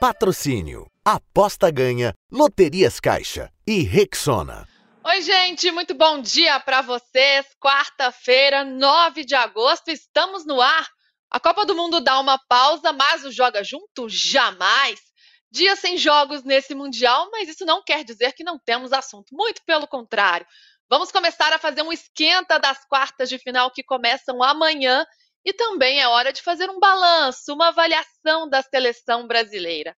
Patrocínio. Aposta ganha. Loterias Caixa. E Rexona. Oi, gente, muito bom dia para vocês. Quarta-feira, 9 de agosto, estamos no ar. A Copa do Mundo dá uma pausa, mas o Joga Junto jamais. Dia sem jogos nesse Mundial, mas isso não quer dizer que não temos assunto. Muito pelo contrário. Vamos começar a fazer um esquenta das quartas de final que começam amanhã e também é hora de fazer um balanço, uma avaliação da seleção brasileira.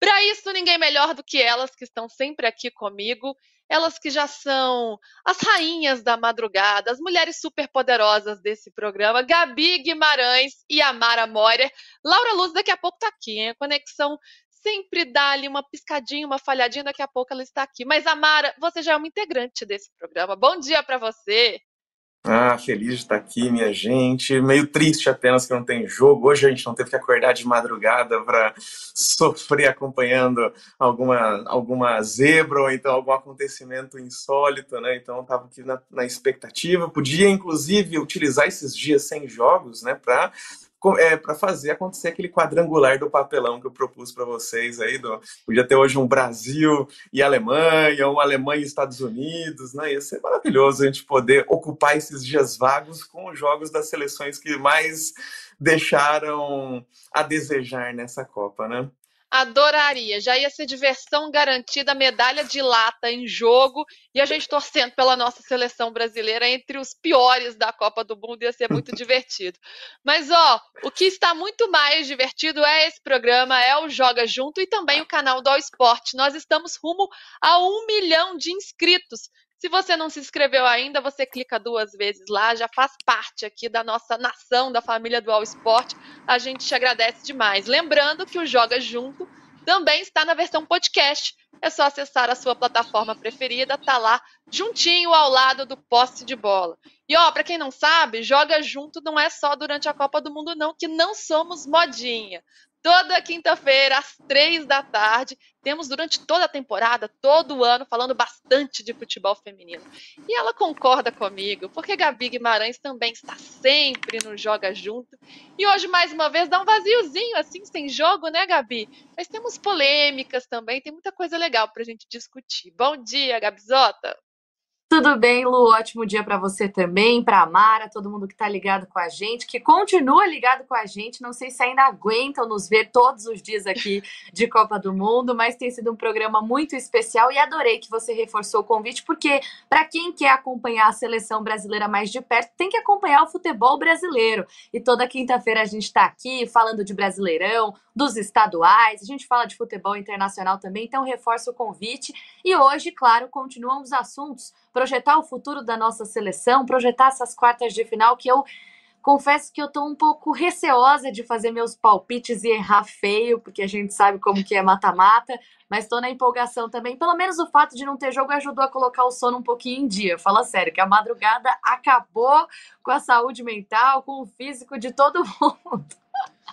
Para isso, ninguém melhor do que elas que estão sempre aqui comigo, elas que já são as rainhas da madrugada, as mulheres superpoderosas desse programa, Gabi Guimarães e Amara Morer. Laura Luz daqui a pouco está aqui, hein? A conexão sempre dá ali uma piscadinha, uma falhadinha, daqui a pouco ela está aqui. Mas, Amara, você já é uma integrante desse programa. Bom dia para você. Ah, feliz de estar aqui, minha gente. Meio triste apenas que não tem jogo. Hoje a gente não teve que acordar de madrugada para sofrer acompanhando alguma, alguma zebra ou então algum acontecimento insólito, né? Então eu estava aqui na, na expectativa. Podia, inclusive, utilizar esses dias sem jogos, né, para é, para fazer acontecer aquele quadrangular do papelão que eu propus para vocês aí. Do, podia ter hoje um Brasil e Alemanha, um Alemanha e Estados Unidos, né? Ia ser maravilhoso a gente poder ocupar esses dias vagos com os jogos das seleções que mais deixaram a desejar nessa Copa, né? Adoraria. Já ia ser diversão garantida, medalha de lata em jogo e a gente torcendo pela nossa seleção brasileira entre os piores da Copa do Mundo. Ia ser muito divertido. Mas, ó, o que está muito mais divertido é esse programa, é o Joga Junto e também o canal do All Sport. Nós estamos rumo a um milhão de inscritos. Se você não se inscreveu ainda, você clica duas vezes lá, já faz parte aqui da nossa nação, da família do All Sport. A gente te agradece demais. Lembrando que o Joga Junto também está na versão podcast. É só acessar a sua plataforma preferida, tá lá juntinho ao lado do poste de bola. E ó, para quem não sabe, joga junto não é só durante a Copa do Mundo não, que não somos modinha. Toda quinta-feira, às três da tarde, temos durante toda a temporada, todo ano, falando bastante de futebol feminino. E ela concorda comigo, porque Gabi Guimarães também está sempre no Joga Junto. E hoje, mais uma vez, dá um vaziozinho assim, sem jogo, né, Gabi? Mas temos polêmicas também, tem muita coisa legal para a gente discutir. Bom dia, Gabizota! Tudo bem, Lu? Ótimo dia para você também, para a Mara, todo mundo que está ligado com a gente, que continua ligado com a gente. Não sei se ainda aguentam nos ver todos os dias aqui de Copa do Mundo, mas tem sido um programa muito especial e adorei que você reforçou o convite, porque para quem quer acompanhar a seleção brasileira mais de perto, tem que acompanhar o futebol brasileiro. E toda quinta-feira a gente está aqui falando de Brasileirão, dos estaduais, a gente fala de futebol internacional também, então reforço o convite. E hoje, claro, continuam os assuntos projetar o futuro da nossa seleção, projetar essas quartas de final que eu confesso que eu tô um pouco receosa de fazer meus palpites e errar feio, porque a gente sabe como que é mata-mata, mas estou na empolgação também. Pelo menos o fato de não ter jogo ajudou a colocar o sono um pouquinho em dia. Fala sério, que a madrugada acabou com a saúde mental, com o físico de todo mundo.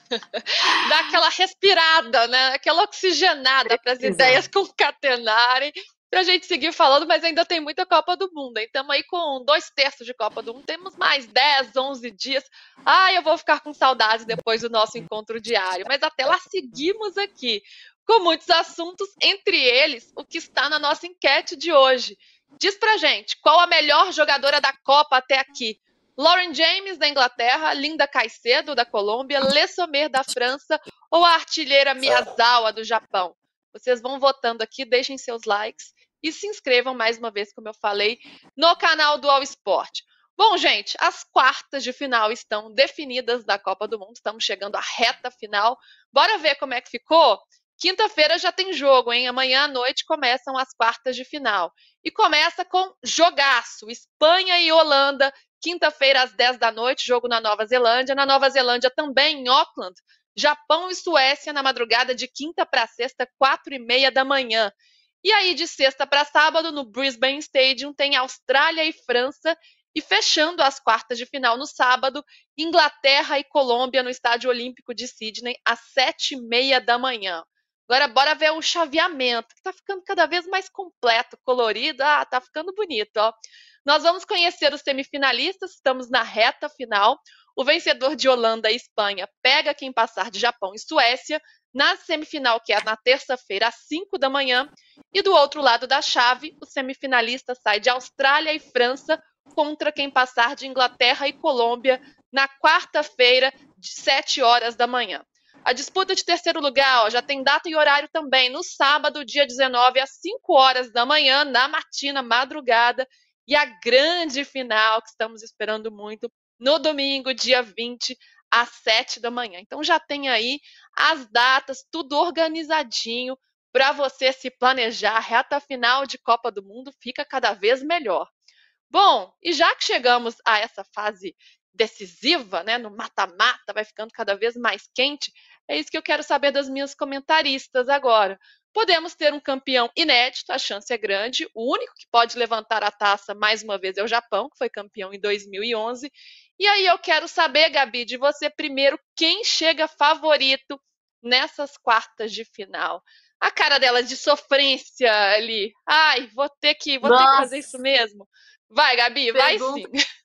Dá aquela respirada, né? Aquela oxigenada para as ideias concatenarem para a gente seguir falando, mas ainda tem muita Copa do Mundo. Então, aí com dois terços de Copa do Mundo, temos mais 10, 11 dias. Ah, eu vou ficar com saudades depois do nosso encontro diário. Mas até lá seguimos aqui com muitos assuntos, entre eles o que está na nossa enquete de hoje. Diz pra gente, qual a melhor jogadora da Copa até aqui? Lauren James, da Inglaterra, Linda Caicedo, da Colômbia, Le Sommer, da França ou a artilheira Miyazawa, do Japão? Vocês vão votando aqui, deixem seus likes e se inscrevam mais uma vez, como eu falei, no canal do All Sport. Bom, gente, as quartas de final estão definidas da Copa do Mundo, estamos chegando à reta final. Bora ver como é que ficou? Quinta-feira já tem jogo, hein? Amanhã à noite começam as quartas de final. E começa com jogaço: Espanha e Holanda, quinta-feira às 10 da noite, jogo na Nova Zelândia. Na Nova Zelândia também, em Auckland, Japão e Suécia na madrugada de quinta para sexta, quatro e meia da manhã. E aí, de sexta para sábado, no Brisbane Stadium, tem Austrália e França. E fechando as quartas de final no sábado, Inglaterra e Colômbia no Estádio Olímpico de Sydney, às sete e meia da manhã. Agora, bora ver o chaveamento, que está ficando cada vez mais completo, colorido. Ah, tá ficando bonito, ó. Nós vamos conhecer os semifinalistas, estamos na reta final. O vencedor de Holanda e Espanha pega quem passar de Japão e Suécia. na semifinal, que é na terça-feira, às 5 da manhã. E do outro lado da chave, o semifinalista sai de Austrália e França contra quem passar de Inglaterra e Colômbia na quarta-feira, de 7 horas da manhã. A disputa de terceiro lugar ó, já tem data e horário também, no sábado, dia 19, às 5 horas da manhã, na matina, madrugada. E a grande final, que estamos esperando muito, no domingo, dia 20, às 7 da manhã. Então já tem aí as datas, tudo organizadinho para você se planejar. A reta final de Copa do Mundo fica cada vez melhor. Bom, e já que chegamos a essa fase decisiva, né, no mata-mata, vai ficando cada vez mais quente, é isso que eu quero saber das minhas comentaristas agora. Podemos ter um campeão inédito, a chance é grande. O único que pode levantar a taça mais uma vez é o Japão, que foi campeão em 2011. E aí eu quero saber, Gabi, de você primeiro, quem chega favorito nessas quartas de final? A cara dela de sofrência ali. Ai, vou ter que, vou ter que fazer isso mesmo. Vai, Gabi, Pergunta... vai sim.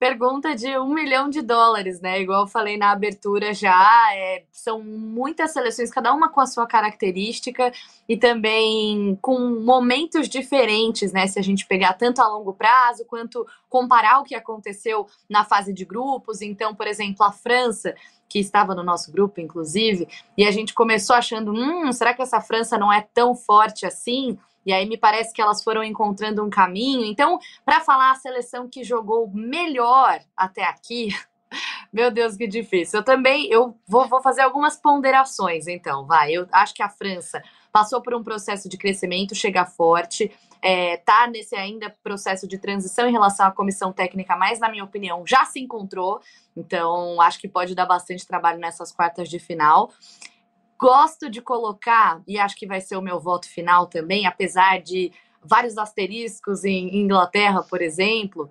Pergunta de um milhão de dólares, né? Igual eu falei na abertura já, é, são muitas seleções, cada uma com a sua característica e também com momentos diferentes, né? Se a gente pegar tanto a longo prazo quanto comparar o que aconteceu na fase de grupos. Então, por exemplo, a França, que estava no nosso grupo, inclusive, e a gente começou achando: hum, será que essa França não é tão forte assim? E aí me parece que elas foram encontrando um caminho. Então, para falar a seleção que jogou melhor até aqui, meu Deus, que difícil. Eu também eu vou, vou fazer algumas ponderações, então, vai. Eu acho que a França passou por um processo de crescimento, chega forte, é, tá nesse ainda processo de transição em relação à comissão técnica, mas na minha opinião já se encontrou. Então, acho que pode dar bastante trabalho nessas quartas de final. Gosto de colocar, e acho que vai ser o meu voto final também, apesar de vários asteriscos em Inglaterra, por exemplo,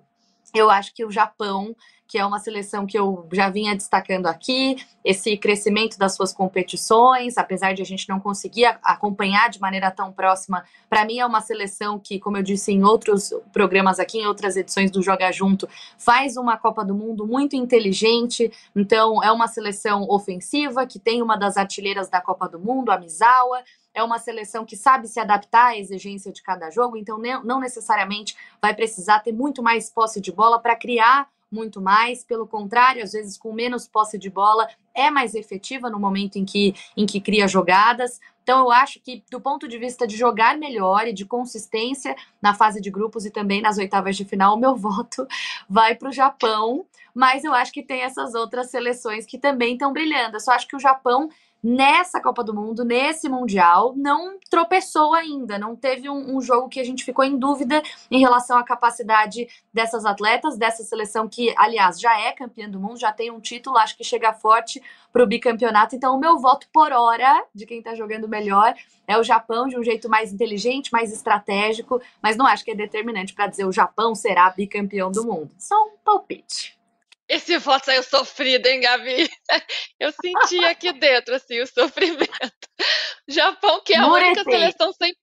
eu acho que o Japão que é uma seleção que eu já vinha destacando aqui, esse crescimento das suas competições, apesar de a gente não conseguir acompanhar de maneira tão próxima, para mim é uma seleção que, como eu disse em outros programas aqui, em outras edições do Joga Junto, faz uma Copa do Mundo muito inteligente, então é uma seleção ofensiva, que tem uma das artilheiras da Copa do Mundo, a Misawa, é uma seleção que sabe se adaptar à exigência de cada jogo, então não necessariamente vai precisar ter muito mais posse de bola para criar muito mais, pelo contrário, às vezes com menos posse de bola, é mais efetiva no momento em que, em que cria jogadas. Então, eu acho que, do ponto de vista de jogar melhor e de consistência na fase de grupos e também nas oitavas de final, o meu voto vai para o Japão. Mas eu acho que tem essas outras seleções que também estão brilhando. Eu só acho que o Japão nessa Copa do Mundo, nesse Mundial, não tropeçou ainda. Não teve um, um, jogo que a gente ficou em dúvida em relação à capacidade dessas atletas, dessa seleção que, aliás, já é campeã do mundo, já tem um título, acho que chega forte para o bicampeonato. Então, o meu voto por hora de quem está jogando melhor é o Japão, de um jeito mais inteligente, mais estratégico, mas não acho que é determinante para dizer o Japão será bicampeão do mundo. Só um palpite. Esse voto saiu sofrido, hein, Gabi? Eu senti aqui dentro, assim, o sofrimento. Japão, que é a única seleção sem.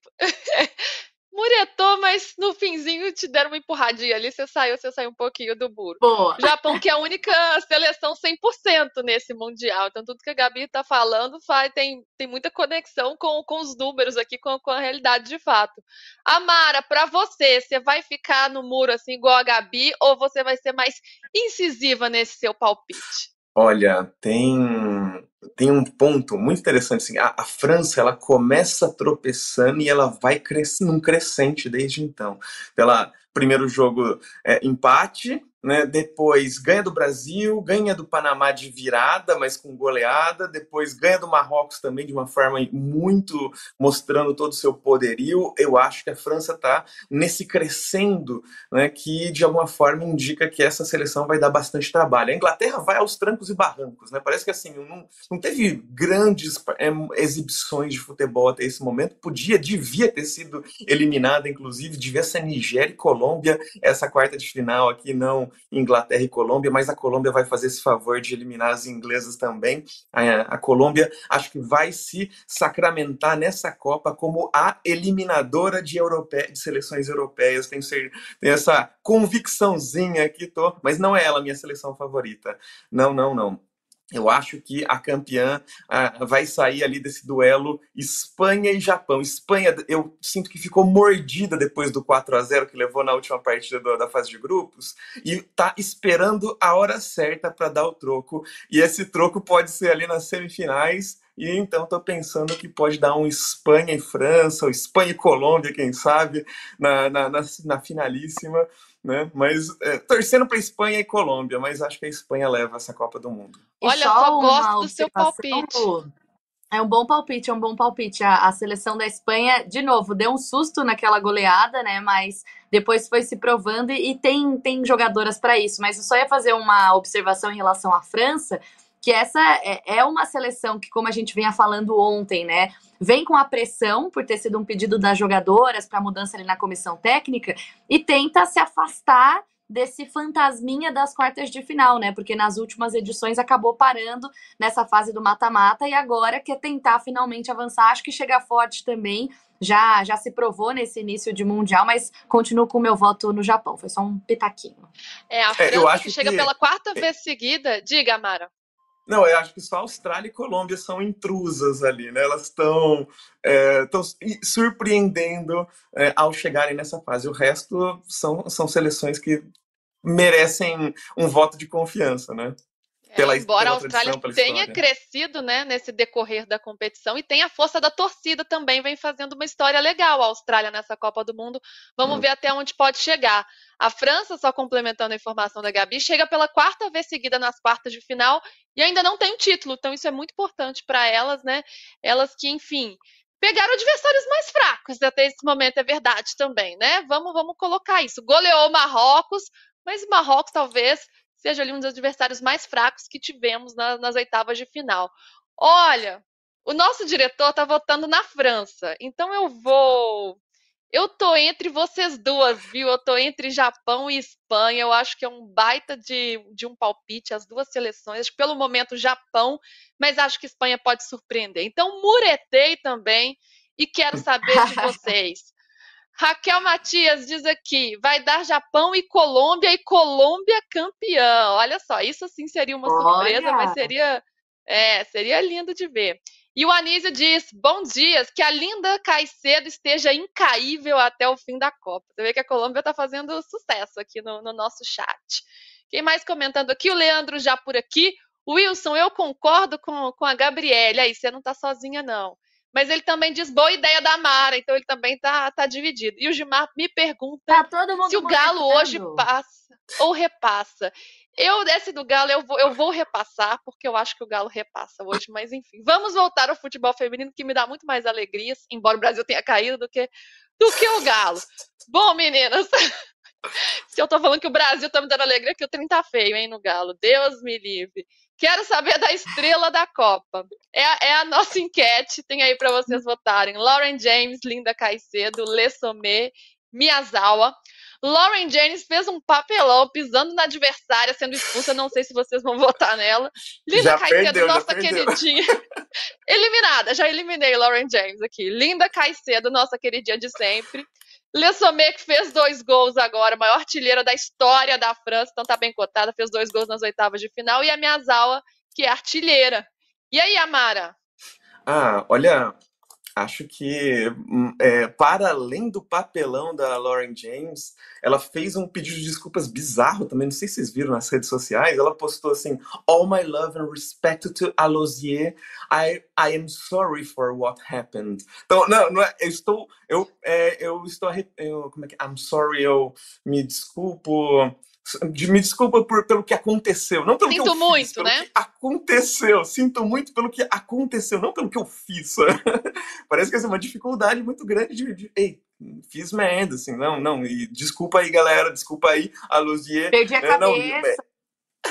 Muretou, mas no finzinho te deram uma empurradinha ali, você saiu, você saiu um pouquinho do muro. Boa. Japão, que é a única seleção 100% nesse Mundial. Então, tudo que a Gabi está falando faz, tem, tem muita conexão com, com os números aqui, com, com a realidade de fato. Amara, para você, você vai ficar no muro assim, igual a Gabi, ou você vai ser mais incisiva nesse seu palpite? Olha, tem, tem um ponto muito interessante. Assim, a, a, França ela começa tropeçando e ela vai crescendo num crescente desde então. Pela primeiro jogo é, empate, né? Depois ganha do Brasil, ganha do Panamá de virada, mas com goleada. Depois ganha do Marrocos também de uma forma muito mostrando todo o seu poderio. Eu acho que a França está nesse crescendo, né? Que de alguma forma indica que essa seleção vai dar bastante trabalho. A Inglaterra vai aos trancos e barrancos, né? Parece que assim não, não teve grandes é, exibições de futebol até esse momento. Podia, devia ter sido eliminada, inclusive, devia ser Nigéria e Colômbia essa quarta de final aqui não Inglaterra e Colômbia, mas a Colômbia vai fazer esse favor de eliminar as inglesas também. A, a Colômbia acho que vai se sacramentar nessa Copa como a eliminadora de, europe... de seleções europeias. Tenho, ser... Essa convicçãozinha aqui, tô, mas não é ela minha seleção favorita. Não, não, não. Eu acho que a campeã vai sair ali desse duelo Espanha e Japão. Espanha, eu sinto que ficou mordida depois do 4 a 0 que levou na última partida do, da fase de grupos e tá esperando a hora certa para dar o troco. E esse troco pode ser ali nas semifinais. E então estou pensando que pode dar um Espanha e França, ou Espanha e Colômbia, quem sabe, na, na, na, na finalíssima né? Mas é, torcendo para Espanha e Colômbia, mas acho que a Espanha leva essa Copa do Mundo. Olha, só gosto do seu palpite. É um bom palpite, é um bom palpite. A, a, seleção da Espanha, de novo, deu um susto naquela goleada, né? Mas depois foi se provando e, e tem, tem jogadoras para isso. Mas eu só ia fazer uma observação em relação à França, que essa é, é uma seleção que, como a gente vinha falando ontem, né? vem com a pressão por ter sido um pedido das jogadoras para mudança ali na comissão técnica e tenta se afastar desse fantasminha das quartas de final, né? Porque nas últimas edições acabou parando nessa fase do mata-mata e agora quer tentar finalmente avançar. Acho que chega forte também. Já, já se provou nesse início de mundial, mas continuo com o meu voto no Japão. Foi só um pitaquinho. É, a é, França é, que chega que... pela quarta vez seguida. Diga, Amara. Não, eu acho que só Austrália e Colômbia são intrusas ali, né? Elas estão é, surpreendendo é, ao chegarem nessa fase. O resto são, são seleções que merecem um voto de confiança, né? Pela, é, embora pela a Austrália tenha história. crescido né, nesse decorrer da competição e tem a força da torcida também, vem fazendo uma história legal a Austrália nessa Copa do Mundo. Vamos hum. ver até onde pode chegar. A França, só complementando a informação da Gabi, chega pela quarta vez seguida nas quartas de final e ainda não tem título, então isso é muito importante para elas, né? Elas que, enfim, pegaram adversários mais fracos até esse momento, é verdade também, né? Vamos, vamos colocar isso. Goleou o Marrocos, mas o Marrocos talvez seja ali um dos adversários mais fracos que tivemos na, nas oitavas de final. Olha, o nosso diretor está votando na França, então eu vou. Eu tô entre vocês duas, viu? Eu tô entre Japão e Espanha. Eu acho que é um baita de, de um palpite, as duas seleções. Pelo momento, Japão, mas acho que Espanha pode surpreender. Então, muretei também e quero saber de vocês. Raquel Matias diz aqui: vai dar Japão e Colômbia e Colômbia campeã. Olha só, isso sim seria uma Olha. surpresa, mas seria, é, seria lindo de ver. E o Anísio diz: bom dias, que a linda Caicedo esteja incaível até o fim da Copa. Você vê que a Colômbia está fazendo sucesso aqui no, no nosso chat. Quem mais comentando aqui? O Leandro já por aqui. Wilson, eu concordo com, com a Gabriele. Aí, você não está sozinha, não mas ele também diz boa ideia da Mara, então ele também tá, tá dividido. E o Gilmar me pergunta tá se o Galo hoje passa ou repassa. Eu, desse do Galo, eu vou, eu vou repassar, porque eu acho que o Galo repassa hoje, mas enfim. Vamos voltar ao futebol feminino, que me dá muito mais alegrias, embora o Brasil tenha caído, do que, do que o Galo. Bom, meninas, se eu tô falando que o Brasil tá me dando alegria, que o trem tá feio, hein, no Galo. Deus me livre. Quero saber da estrela da Copa. É, a, é a nossa enquete, tem aí para vocês votarem. Lauren James, Linda Caicedo, Le Sommet, Miyazawa. Lauren James fez um papelão pisando na adversária, sendo expulsa. Não sei se vocês vão votar nela. Linda já Caicedo, perdeu, nossa queridinha. Eliminada, já eliminei Lauren James aqui. Linda Caicedo, nossa queridinha de sempre. Le Sommet, que fez dois gols agora, maior artilheira da história da França, então tá bem cotada, fez dois gols nas oitavas de final. E a Miyazawa, que é artilheira. E aí, Amara? Ah, olha, acho que hum, é, para além do papelão da Lauren James, ela fez um pedido de desculpas bizarro também. Não sei se vocês viram nas redes sociais. Ela postou assim: All my love and respect to Alosier. I, I am sorry for what happened. Então, não, não é, eu estou, eu, é, eu estou, eu, como é que, I'm sorry, eu me desculpo de, me desculpa por, pelo que aconteceu, não pelo Sinto que eu muito, fiz, pelo né? que aconteceu. Sinto muito pelo que aconteceu, não pelo que eu fiz. Parece que essa é uma dificuldade muito grande de, de ei, fiz merda, assim, não, não, e desculpa aí, galera, desculpa aí, a Luzier. Perdi a é, não, cabeça.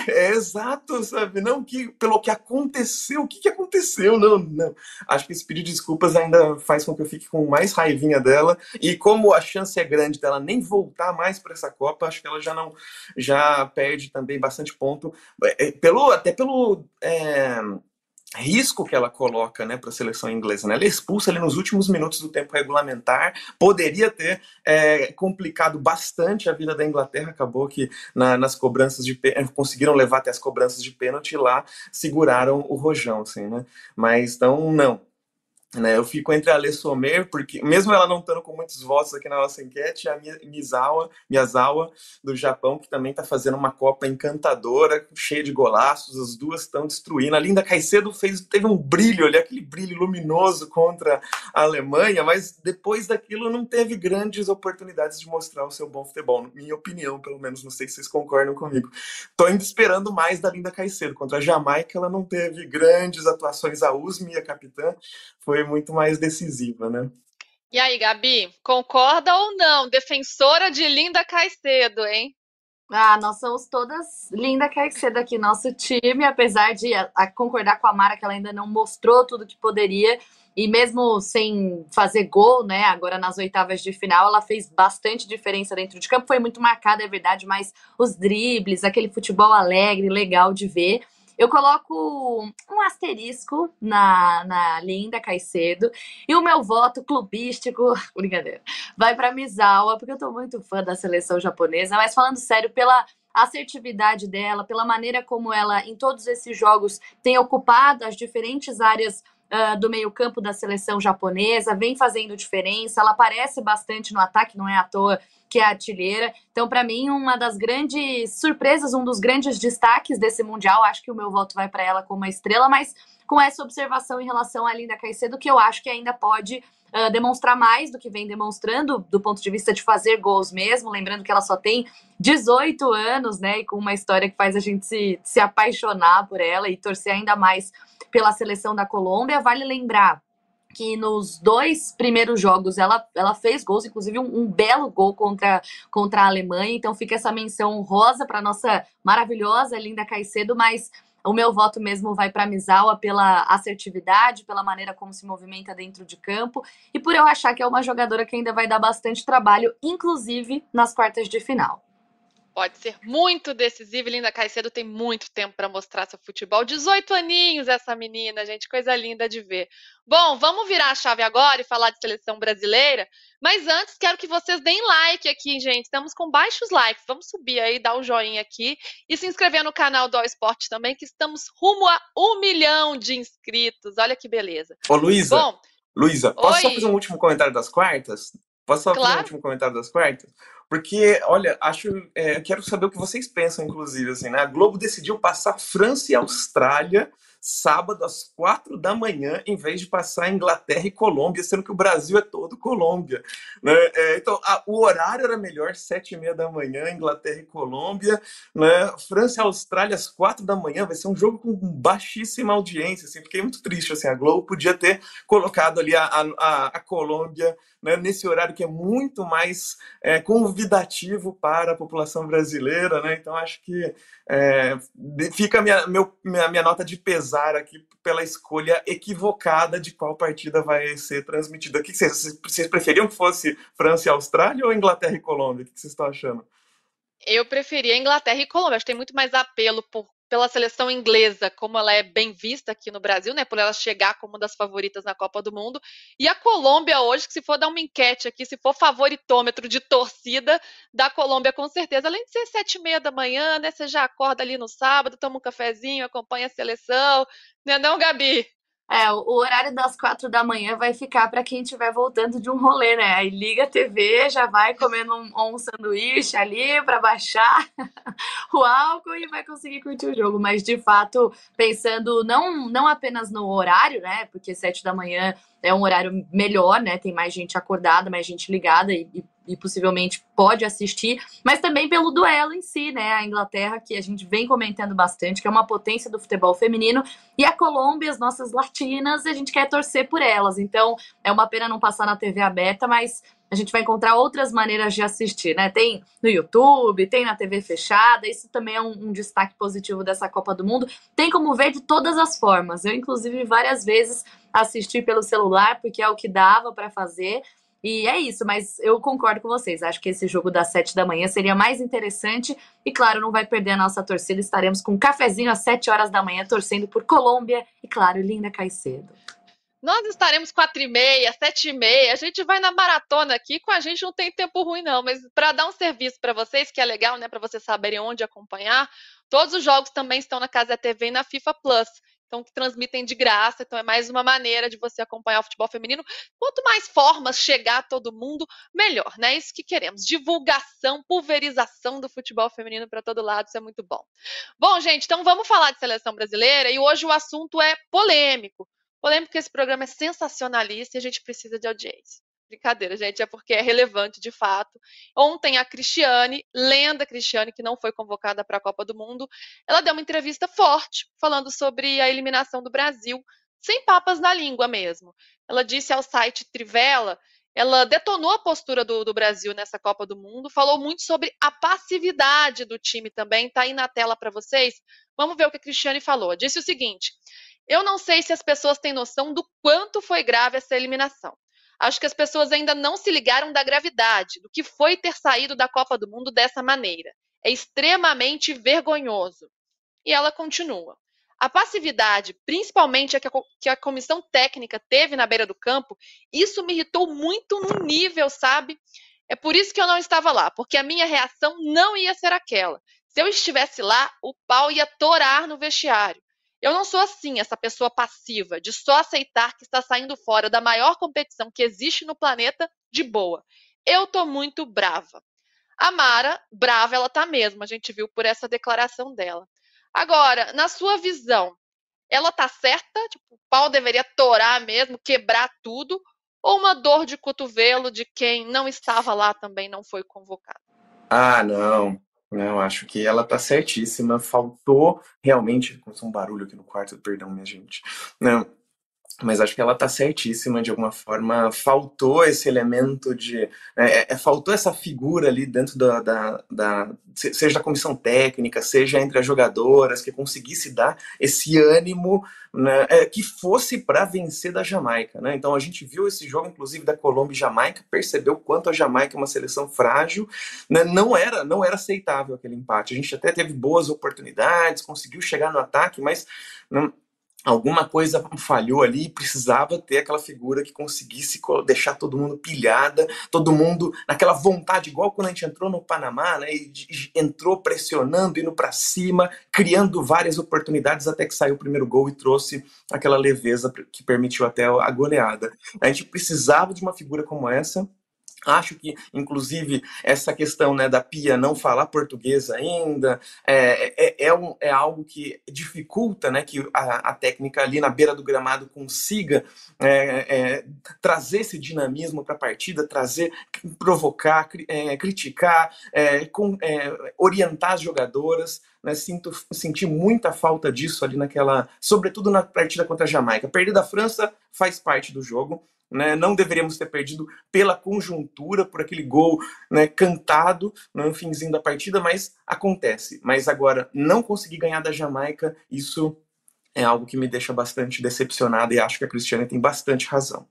É, exato, sabe? Não, que pelo que aconteceu, o que, que aconteceu? Não, não. Acho que esse pedido de desculpas ainda faz com que eu fique com mais raivinha dela. E como a chance é grande dela nem voltar mais para essa Copa, acho que ela já não já perde também bastante ponto. É, é, pelo, até pelo. É, risco que ela coloca né, para a seleção inglesa. Né? Ela é expulsa ali nos últimos minutos do tempo regulamentar, poderia ter é, complicado bastante a vida da Inglaterra, acabou que na, nas cobranças de conseguiram levar até as cobranças de pênalti lá seguraram o rojão, assim, né? Mas então não, né, eu fico entre a Alê Sommer, porque mesmo ela não estando com muitos votos aqui na nossa enquete, a Mizawa, Miyazawa do Japão, que também está fazendo uma Copa encantadora, cheia de golaços, as duas estão destruindo. A Linda Caicedo fez, teve um brilho ali, aquele brilho luminoso contra a Alemanha, mas depois daquilo não teve grandes oportunidades de mostrar o seu bom futebol, minha opinião, pelo menos, não sei se vocês concordam comigo. Estou ainda esperando mais da Linda Caicedo. Contra a Jamaica, ela não teve grandes atuações, a Usmi, a capitã, foi muito mais decisiva, né? E aí, Gabi, concorda ou não? Defensora de Linda Caicedo, hein? Ah, nós somos todas Linda Caicedo aqui, nosso time, apesar de a, a concordar com a Mara que ela ainda não mostrou tudo que poderia, e mesmo sem fazer gol, né, agora nas oitavas de final, ela fez bastante diferença dentro de campo, foi muito marcada, é verdade, mas os dribles, aquele futebol alegre, legal de ver. Eu coloco um asterisco na, na Linda Caicedo e o meu voto clubístico, brincadeira, vai para Misawa, porque eu tô muito fã da seleção japonesa, mas falando sério, pela assertividade dela, pela maneira como ela, em todos esses jogos, tem ocupado as diferentes áreas Uh, do meio-campo da seleção japonesa, vem fazendo diferença. Ela aparece bastante no ataque, não é à toa que é artilheira. Então, para mim, uma das grandes surpresas, um dos grandes destaques desse Mundial, acho que o meu voto vai para ela como uma estrela, mas com essa observação em relação à Linda Caicedo, que eu acho que ainda pode uh, demonstrar mais do que vem demonstrando, do ponto de vista de fazer gols mesmo. Lembrando que ela só tem 18 anos, né? E com uma história que faz a gente se, se apaixonar por ela e torcer ainda mais pela seleção da Colômbia. Vale lembrar que nos dois primeiros jogos ela, ela fez gols, inclusive um, um, belo gol contra, contra a Alemanha. Então fica essa menção honrosa para nossa maravilhosa, linda Caicedo, mas o meu voto mesmo vai para a Misawa pela assertividade, pela maneira como se movimenta dentro de campo e por eu achar que é uma jogadora que ainda vai dar bastante trabalho, inclusive nas quartas de final pode ser muito decisiva. Linda Caicedo tem muito tempo para mostrar seu futebol. 18 aninhos essa menina, gente, coisa linda de ver. Bom, vamos virar a chave agora e falar de seleção brasileira. Mas antes, quero que vocês deem like aqui, gente. Estamos com baixos likes. Vamos subir aí, dar o um joinha aqui e se inscrever no canal do All Sport também, que estamos rumo a um milhão de inscritos. Olha que beleza. Ô, Luísa. Bom, Luísa, posso Oi? só fazer um último comentário das quartas? Posso só claro. fazer um último comentário das quartas? Porque, olha, acho. É, quero saber o que vocês pensam, inclusive. Assim, né? A Globo decidiu passar França e Austrália sábado às quatro da manhã, em vez de passar Inglaterra e Colômbia, sendo que o Brasil é todo Colômbia. Né? É, então, a, o horário era melhor, sete e meia da manhã, Inglaterra e Colômbia. Né? França e Austrália às quatro da manhã, vai ser um jogo com baixíssima audiência. Assim, fiquei muito triste. Assim, a Globo podia ter colocado ali a, a, a Colômbia né, nesse horário que é muito mais é, convidativo para a população brasileira, né? Então acho que é, fica minha, meu, minha, minha nota de pesar aqui pela escolha equivocada de qual partida vai ser transmitida. O que vocês, vocês preferiam que fosse França e Austrália ou Inglaterra e Colômbia? O que vocês estão achando? Eu preferia Inglaterra e Colômbia. Acho que tem muito mais apelo por pela seleção inglesa, como ela é bem vista aqui no Brasil, né, por ela chegar como uma das favoritas na Copa do Mundo, e a Colômbia hoje, que se for dar uma enquete aqui, se for favoritômetro de torcida da Colômbia, com certeza, além de ser sete e meia da manhã, né, você já acorda ali no sábado, toma um cafezinho, acompanha a seleção, né não, Gabi? É, o horário das quatro da manhã vai ficar para quem estiver voltando de um rolê, né? Aí liga a TV, já vai comendo um, um sanduíche ali para baixar o álcool e vai conseguir curtir o jogo. Mas de fato, pensando não, não apenas no horário, né? Porque sete da manhã é um horário melhor, né? Tem mais gente acordada, mais gente ligada e, e e possivelmente pode assistir, mas também pelo duelo em si, né? A Inglaterra, que a gente vem comentando bastante, que é uma potência do futebol feminino, e a Colômbia, as nossas latinas, a gente quer torcer por elas. Então, é uma pena não passar na TV aberta, mas a gente vai encontrar outras maneiras de assistir, né? Tem no YouTube, tem na TV fechada, isso também é um, um, destaque positivo dessa Copa do Mundo. Tem como ver de todas as formas. Eu, inclusive, várias vezes assisti pelo celular, porque é o que dava para fazer. E é isso, mas eu concordo com vocês. Acho que esse jogo das sete da manhã seria mais interessante. E claro, não vai perder a nossa torcida. Estaremos com um cafezinho às sete horas da manhã, torcendo por Colômbia e, claro, Linda Caicedo. Nós estaremos quatro e meia, sete e meia. A gente vai na maratona aqui. Com a gente não tem tempo ruim, não. Mas para dar um serviço para vocês, que é legal, né? Para vocês saberem onde acompanhar, todos os jogos também estão na Casa TV e na FIFA Plus então que transmitem de graça. Então é mais uma maneira de você acompanhar o futebol feminino. Quanto mais formas chegar a todo mundo, melhor, né? É isso que queremos. Divulgação, pulverização do futebol feminino para todo lado, isso é muito bom. Bom, gente, então vamos falar de seleção brasileira e hoje o assunto é polêmico. Polêmico porque esse programa é sensacionalista e a gente precisa de audiência. Brincadeira, gente, é porque é relevante de fato. Ontem a Cristiane, lenda Cristiane, que não foi convocada para a Copa do Mundo, ela deu uma entrevista forte falando sobre a eliminação do Brasil, sem papas na língua mesmo. Ela disse ao site Trivela, ela detonou a postura do, do Brasil nessa Copa do Mundo, falou muito sobre a passividade do time também, tá aí na tela para vocês. Vamos ver o que a Cristiane falou. Disse o seguinte: Eu não sei se as pessoas têm noção do quanto foi grave essa eliminação. Acho que as pessoas ainda não se ligaram da gravidade, do que foi ter saído da Copa do Mundo dessa maneira. É extremamente vergonhoso. E ela continua. A passividade, principalmente a que a comissão técnica teve na beira do campo, isso me irritou muito no nível, sabe? É por isso que eu não estava lá, porque a minha reação não ia ser aquela. Se eu estivesse lá, o pau ia torar no vestiário. Eu não sou assim, essa pessoa passiva, de só aceitar que está saindo fora da maior competição que existe no planeta de boa. Eu tô muito brava. A Mara, brava ela tá mesmo, a gente viu por essa declaração dela. Agora, na sua visão, ela tá certa? Tipo, o pau deveria torar mesmo, quebrar tudo? Ou uma dor de cotovelo de quem não estava lá também não foi convocado? Ah, não. Não, acho que ela tá certíssima. Faltou realmente. Começou um barulho aqui no quarto, perdão, minha gente. Não, mas acho que ela está certíssima de alguma forma. Faltou esse elemento de. Né, é, é, faltou essa figura ali dentro da, da, da, seja da comissão técnica, seja entre as jogadoras, que conseguisse dar esse ânimo né, é, que fosse para vencer da Jamaica. Né? Então a gente viu esse jogo, inclusive, da Colômbia e Jamaica, percebeu quanto a Jamaica é uma seleção frágil. Né? Não, era, não era aceitável aquele empate. A gente até teve boas oportunidades, conseguiu chegar no ataque, mas. Não, alguma coisa falhou ali, precisava ter aquela figura que conseguisse deixar todo mundo pilhada, todo mundo naquela vontade, igual quando a gente entrou no Panamá, né, e entrou pressionando, indo para cima, criando várias oportunidades até que saiu o primeiro gol e trouxe aquela leveza que permitiu até a goleada. A gente precisava de uma figura como essa, Acho que, inclusive, essa questão né, da Pia não falar português ainda é, é, é, um, é algo que dificulta né, que a, a, técnica ali na beira do gramado consiga é, é trazer esse dinamismo para a partida, trazer, provocar, é, criticar, é, com, orientar as jogadoras. Né, sinto, senti muita falta disso ali naquela, sobretudo na partida contra a Jamaica. Perder da França faz parte do jogo, né? Não deveríamos ter perdido pela conjuntura, por aquele gol né, cantado no finzinho da partida, mas acontece. Mas agora, não conseguir ganhar da Jamaica, isso é algo que me deixa bastante decepcionada e acho que a Cristiane tem bastante razão.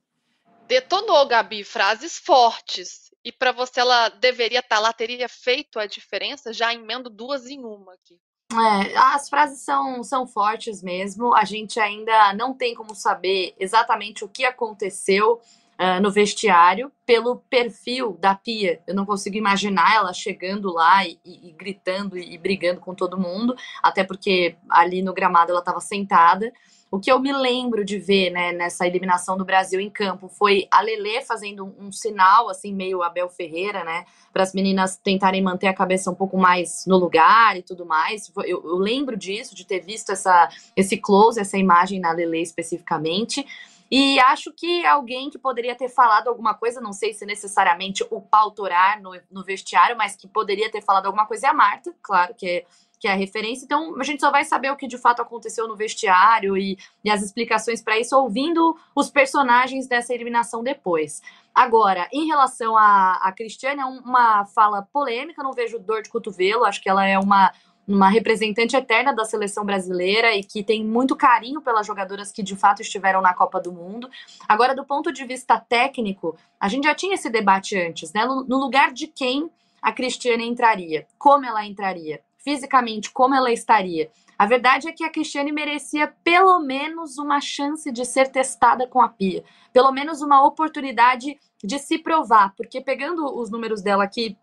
Detonou, Gabi, frases fortes. E para você, ela deveria estar lá, teria feito a diferença? Já emendo duas em uma aqui. É, as frases são, são fortes mesmo. A gente ainda não tem como saber exatamente o que aconteceu uh, no vestiário pelo perfil da Pia. Eu não consigo imaginar ela chegando lá e, e, e gritando e, e brigando com todo mundo, até porque ali no gramado ela estava sentada. O que eu me lembro de ver né, nessa eliminação do Brasil em campo foi a Lele fazendo um, um sinal, assim, meio Abel Ferreira, né? Para as meninas tentarem manter a cabeça um pouco mais no lugar e tudo mais. Eu, eu lembro disso, de ter visto essa, esse close, essa imagem na Lele especificamente. E acho que alguém que poderia ter falado alguma coisa, não sei se necessariamente o pau torar no, no vestiário, mas que poderia ter falado alguma coisa é a Marta, claro, que é que é a referência. Então, a gente só vai saber o que de fato aconteceu no vestiário e, e as explicações para isso ouvindo os personagens dessa eliminação depois. Agora, em relação a, a Cristiane, é uma fala polêmica, não vejo dor de cotovelo, acho que ela é uma uma representante eterna da seleção brasileira e que tem muito carinho pelas jogadoras que de fato estiveram na Copa do Mundo. Agora, do ponto de vista técnico, a gente já tinha esse debate antes, né? No lugar de quem a Cristiane entraria, como ela entraria, fisicamente, como ela estaria. A verdade é que a Cristiane merecia pelo menos uma chance de ser testada com a Pia, pelo menos uma oportunidade de se provar, porque pegando os números dela aqui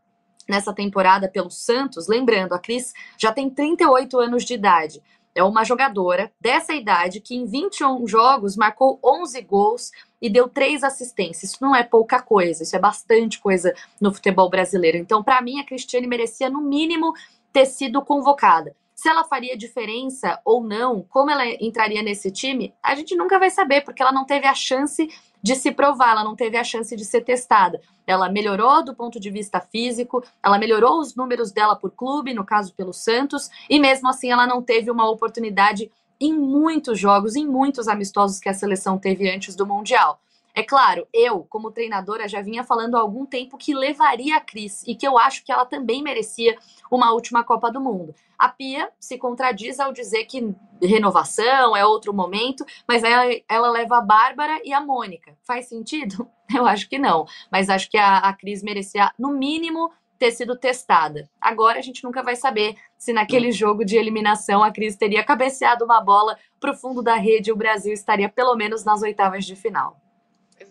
nessa temporada pelo Santos, lembrando, a Cris já tem 38 anos de idade. É uma jogadora dessa idade que em 21 jogos marcou 11 gols e deu três assistências. Isso não é pouca coisa, isso é bastante coisa no futebol brasileiro. Então, para mim, a Cristiane merecia, no mínimo, ter sido convocada. Se ela faria diferença ou não, como ela entraria nesse time, a gente nunca vai saber, porque ela não teve a chance de se provar, ela não teve a chance de ser testada. Ela melhorou do ponto de vista físico, ela melhorou os números dela por clube, no caso pelo Santos, e mesmo assim ela não teve uma oportunidade em muitos jogos, em muitos amistosos que a seleção teve antes do Mundial. É claro, eu, como treinadora, já vinha falando há algum tempo que levaria a Cris e que eu acho que ela também merecia uma última Copa do Mundo. A Pia se contradiz ao dizer que renovação é outro momento, mas ela, ela leva a Bárbara e a Mônica. Faz sentido? Eu acho que não, mas acho que a, a Cris merecia, no mínimo, ter sido testada. Agora a gente nunca vai saber se naquele jogo de eliminação a Cris teria cabeceado uma bola para o fundo da rede e o Brasil estaria pelo menos nas oitavas de final.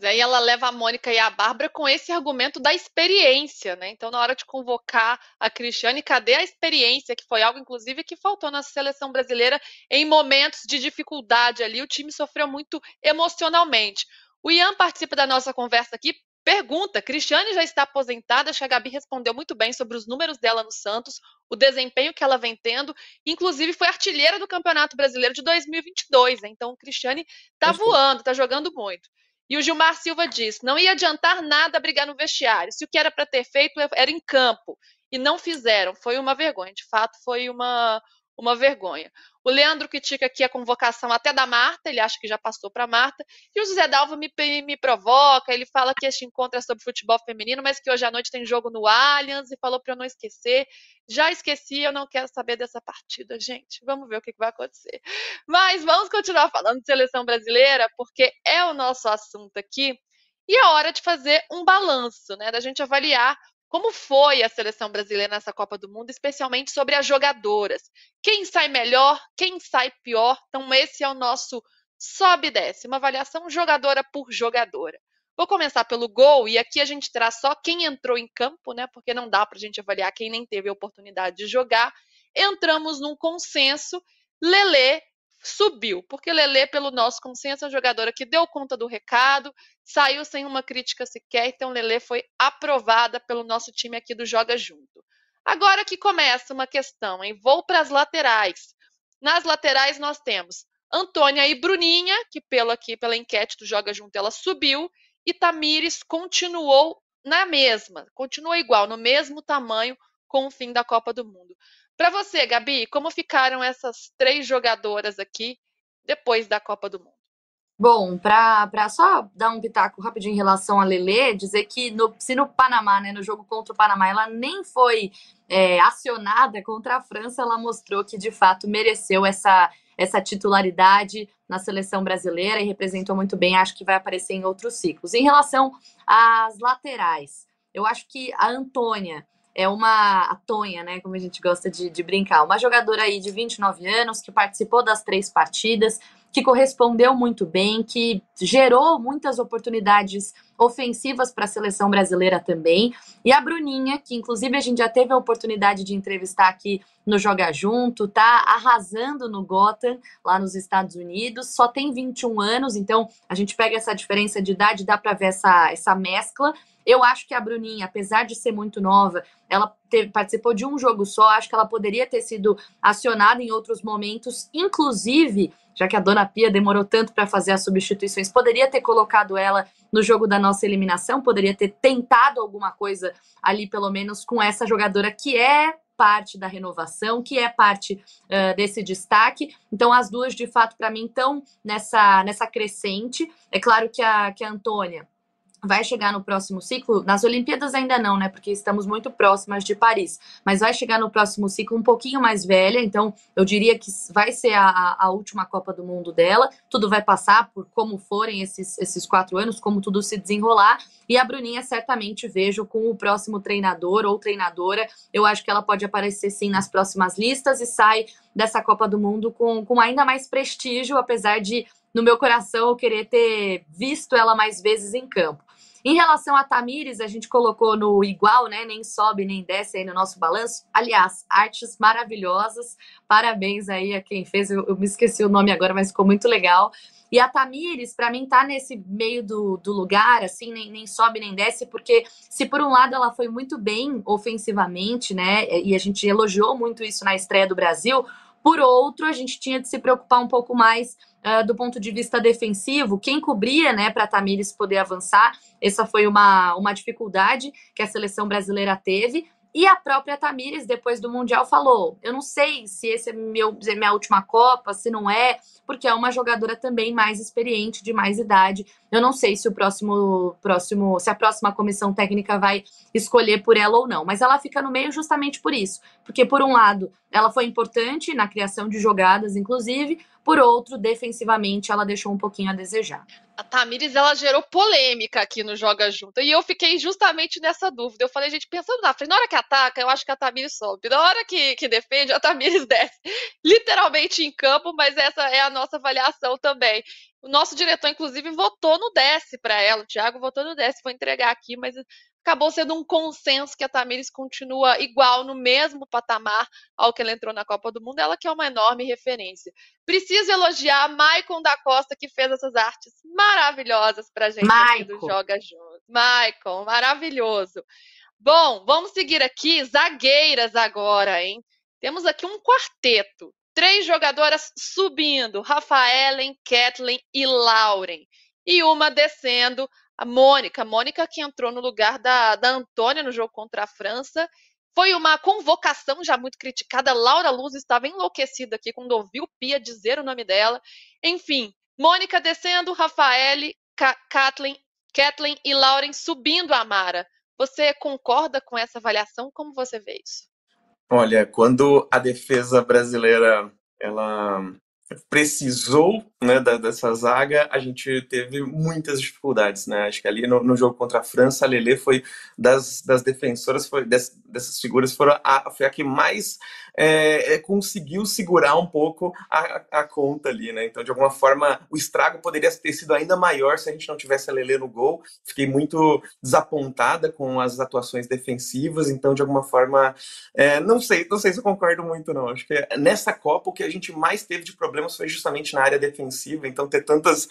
É, e ela leva a Mônica e a Bárbara com esse argumento da experiência, né? Então, na hora de convocar a Cristiane, cadê a experiência? Que foi algo, inclusive, que faltou na seleção brasileira em momentos de dificuldade ali. O time sofreu muito emocionalmente. O Ian participa da nossa conversa aqui. Pergunta: Cristiane já está aposentada? Acho que a Gabi respondeu muito bem sobre os números dela no Santos, o desempenho que ela vem tendo. Inclusive, foi artilheira do Campeonato Brasileiro de 2022. Né? Então, Cristiane está voando, está jogando muito. E o Gilmar Silva diz: não ia adiantar nada brigar no vestiário. Se o que era para ter feito era em campo. E não fizeram. Foi uma vergonha. De fato, foi uma, uma vergonha. O Leandro critica aqui a convocação até da Marta, ele acha que já passou para Marta. E o José Dalva me, me provoca, ele fala que este encontro é sobre futebol feminino, mas que hoje à noite tem jogo no Allianz e falou para eu não esquecer. Já esqueci, eu não quero saber dessa partida, gente. Vamos ver o que vai acontecer. Mas vamos continuar falando de seleção brasileira, porque é o nosso assunto aqui. E é hora de fazer um balanço, né? Da gente avaliar como foi a seleção brasileira nessa Copa do Mundo, especialmente sobre as jogadoras? Quem sai melhor, quem sai pior? Então, esse é o nosso sobe e desce, uma avaliação jogadora por jogadora. Vou começar pelo gol, e aqui a gente traz só quem entrou em campo, né? Porque não dá para a gente avaliar quem nem teve a oportunidade de jogar. Entramos num consenso. Lele subiu, porque Lele, pelo nosso consenso, é uma jogadora que deu conta do recado, saiu sem uma crítica sequer, então Lele foi aprovada pelo nosso time aqui do Joga Junto. Agora que começa uma questão, hein? Vou para as laterais. Nas laterais nós temos Antônia e Bruninha, que pelo aqui pela enquete do Joga Junto ela subiu, e Tamires continuou na mesma, continua igual, no mesmo tamanho com o fim da Copa do Mundo. Para você, Gabi, como ficaram essas três jogadoras aqui depois da Copa do Mundo? Bom, para só dar um pitaco rapidinho em relação a Lele, dizer que no, se no Panamá, né, no jogo contra o Panamá, ela nem foi é, acionada contra a França, ela mostrou que de fato mereceu essa, essa titularidade na seleção brasileira e representou muito bem, acho que vai aparecer em outros ciclos. Em relação às laterais, eu acho que a Antônia é uma a Tonha, né, como a gente gosta de, de brincar, uma jogadora aí de 29 anos que participou das três partidas, que correspondeu muito bem, que gerou muitas oportunidades ofensivas para a seleção brasileira também. E a Bruninha, que inclusive a gente já teve a oportunidade de entrevistar aqui no Joga Junto, tá arrasando no Gotham, lá nos Estados Unidos, só tem 21 anos, então a gente pega essa diferença de idade, dá para ver essa, essa mescla. Eu acho que a Bruninha, apesar de ser muito nova, ela teve, participou de um jogo só, acho que ela poderia ter sido acionada em outros momentos, inclusive, já que a Dona Pia demorou tanto para fazer as substituições, poderia ter colocado ela no jogo da nossa eliminação, poderia ter tentado alguma coisa ali, pelo menos, com essa jogadora que é parte da renovação, que é parte uh, desse destaque. Então, as duas, de fato, para mim, estão nessa, nessa crescente. É claro que a, que a Antônia vai chegar no próximo ciclo, nas Olimpíadas ainda não, né? Porque estamos muito próximas de Paris, mas vai chegar no próximo ciclo um pouquinho mais velha, então eu diria que vai ser a, a última Copa do Mundo dela. Tudo vai passar por como forem esses, esses quatro anos, como tudo se desenrolar. E a Bruninha certamente vejo com o próximo treinador ou treinadora. Eu acho que ela pode aparecer sim nas próximas listas e sai dessa Copa do Mundo com, com ainda mais prestígio, apesar de no meu coração eu querer ter visto ela mais vezes em campo. Em relação a Tamires, a gente colocou no igual, né? Nem sobe nem desce aí no nosso balanço. Aliás, artes maravilhosas. Parabéns aí a quem fez. Eu, eu me esqueci o nome agora, mas ficou muito legal. E a Tamires, para mim, tá nesse meio do, do lugar, assim, nem, nem sobe nem desce, porque se por um lado ela foi muito bem ofensivamente, né? E a gente elogiou muito isso na estreia do Brasil, por outro, a gente tinha de se preocupar um pouco mais uh, do ponto de vista defensivo, quem cobria, né, para Tamires poder avançar. Essa foi uma, uma dificuldade que a seleção brasileira teve. E a própria Tamires, depois do Mundial, falou: Eu não sei se esse é meu, é minha última Copa, se não é, porque é uma jogadora também mais experiente, de mais idade. Eu não sei se o próximo, próximo, se a próxima comissão técnica vai escolher por ela ou não. Mas ela fica no meio justamente por isso. Porque, por um lado, ela foi importante na criação de jogadas, inclusive, por outro, defensivamente, ela deixou um pouquinho a desejar. A Tamires, ela gerou polêmica aqui no Joga Junto. E eu fiquei justamente nessa dúvida. Eu falei, gente, pensando na frente, na hora que ataca, eu acho que a Tamires sobe. Na hora que, que defende, a Tamires desce. Literalmente em campo, mas essa é a nossa avaliação também. O nosso diretor, inclusive, votou no desce para ela. O Thiago votou no desce. Vou entregar aqui, mas acabou sendo um consenso que a Tamires continua igual no mesmo patamar ao que ela entrou na Copa do Mundo, ela que é uma enorme referência. Preciso elogiar Maicon da Costa, que fez essas artes maravilhosas pra gente Maicon. do Joga Junto. Maicon, maravilhoso. Bom, vamos seguir aqui, zagueiras agora, hein? Temos aqui um quarteto. Três jogadoras subindo, Rafaelen, Kathleen e Lauren. E uma descendo, a Mônica, a Mônica que entrou no lugar da, da Antônia no jogo contra a França. Foi uma convocação já muito criticada. Laura Luz estava enlouquecida aqui quando ouviu Pia dizer o nome dela. Enfim, Mônica descendo, Rafaele, Kathleen, Kathleen e Lauren subindo a Mara. Você concorda com essa avaliação? Como você vê isso? Olha, quando a defesa brasileira ela precisou né, da, dessa zaga, a gente teve muitas dificuldades, né? Acho que ali no, no jogo contra a França, a Lele foi das, das defensoras, foi des, dessas figuras, foram a, foi a que mais é, é, conseguiu segurar um pouco a, a, conta ali, né? Então, de alguma forma, o estrago poderia ter sido ainda maior se a gente não tivesse a Lele no gol. Fiquei muito desapontada com as atuações defensivas, então, de alguma forma, é, não sei, não sei se eu concordo muito, não. Acho que nessa Copa o que a gente mais teve de problemas foi justamente na área defensiva, então ter tantas.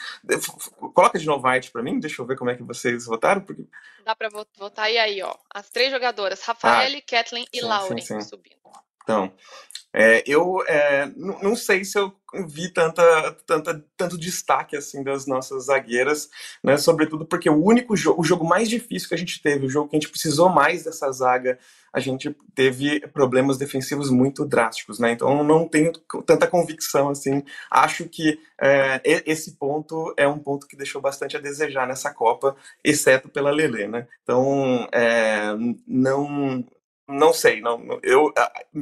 Coloca de novo a arte para mim, deixa eu ver como é que vocês votaram. Porque... Dá para votar aí, aí, ó. As três jogadoras, Rafael, ah, Kathleen e Lauren subindo. Então, é, eu é, não sei se eu vi tanta, tanta, tanto destaque assim das nossas zagueiras, né? Sobretudo porque o único jogo, o jogo mais difícil que a gente teve, o jogo que a gente precisou mais dessa zaga, a gente teve problemas defensivos muito drásticos, né? Então não tenho tanta convicção assim. Acho que é, esse ponto é um ponto que deixou bastante a desejar nessa Copa, exceto pela Lele, né? Então é, não não sei, não, eu,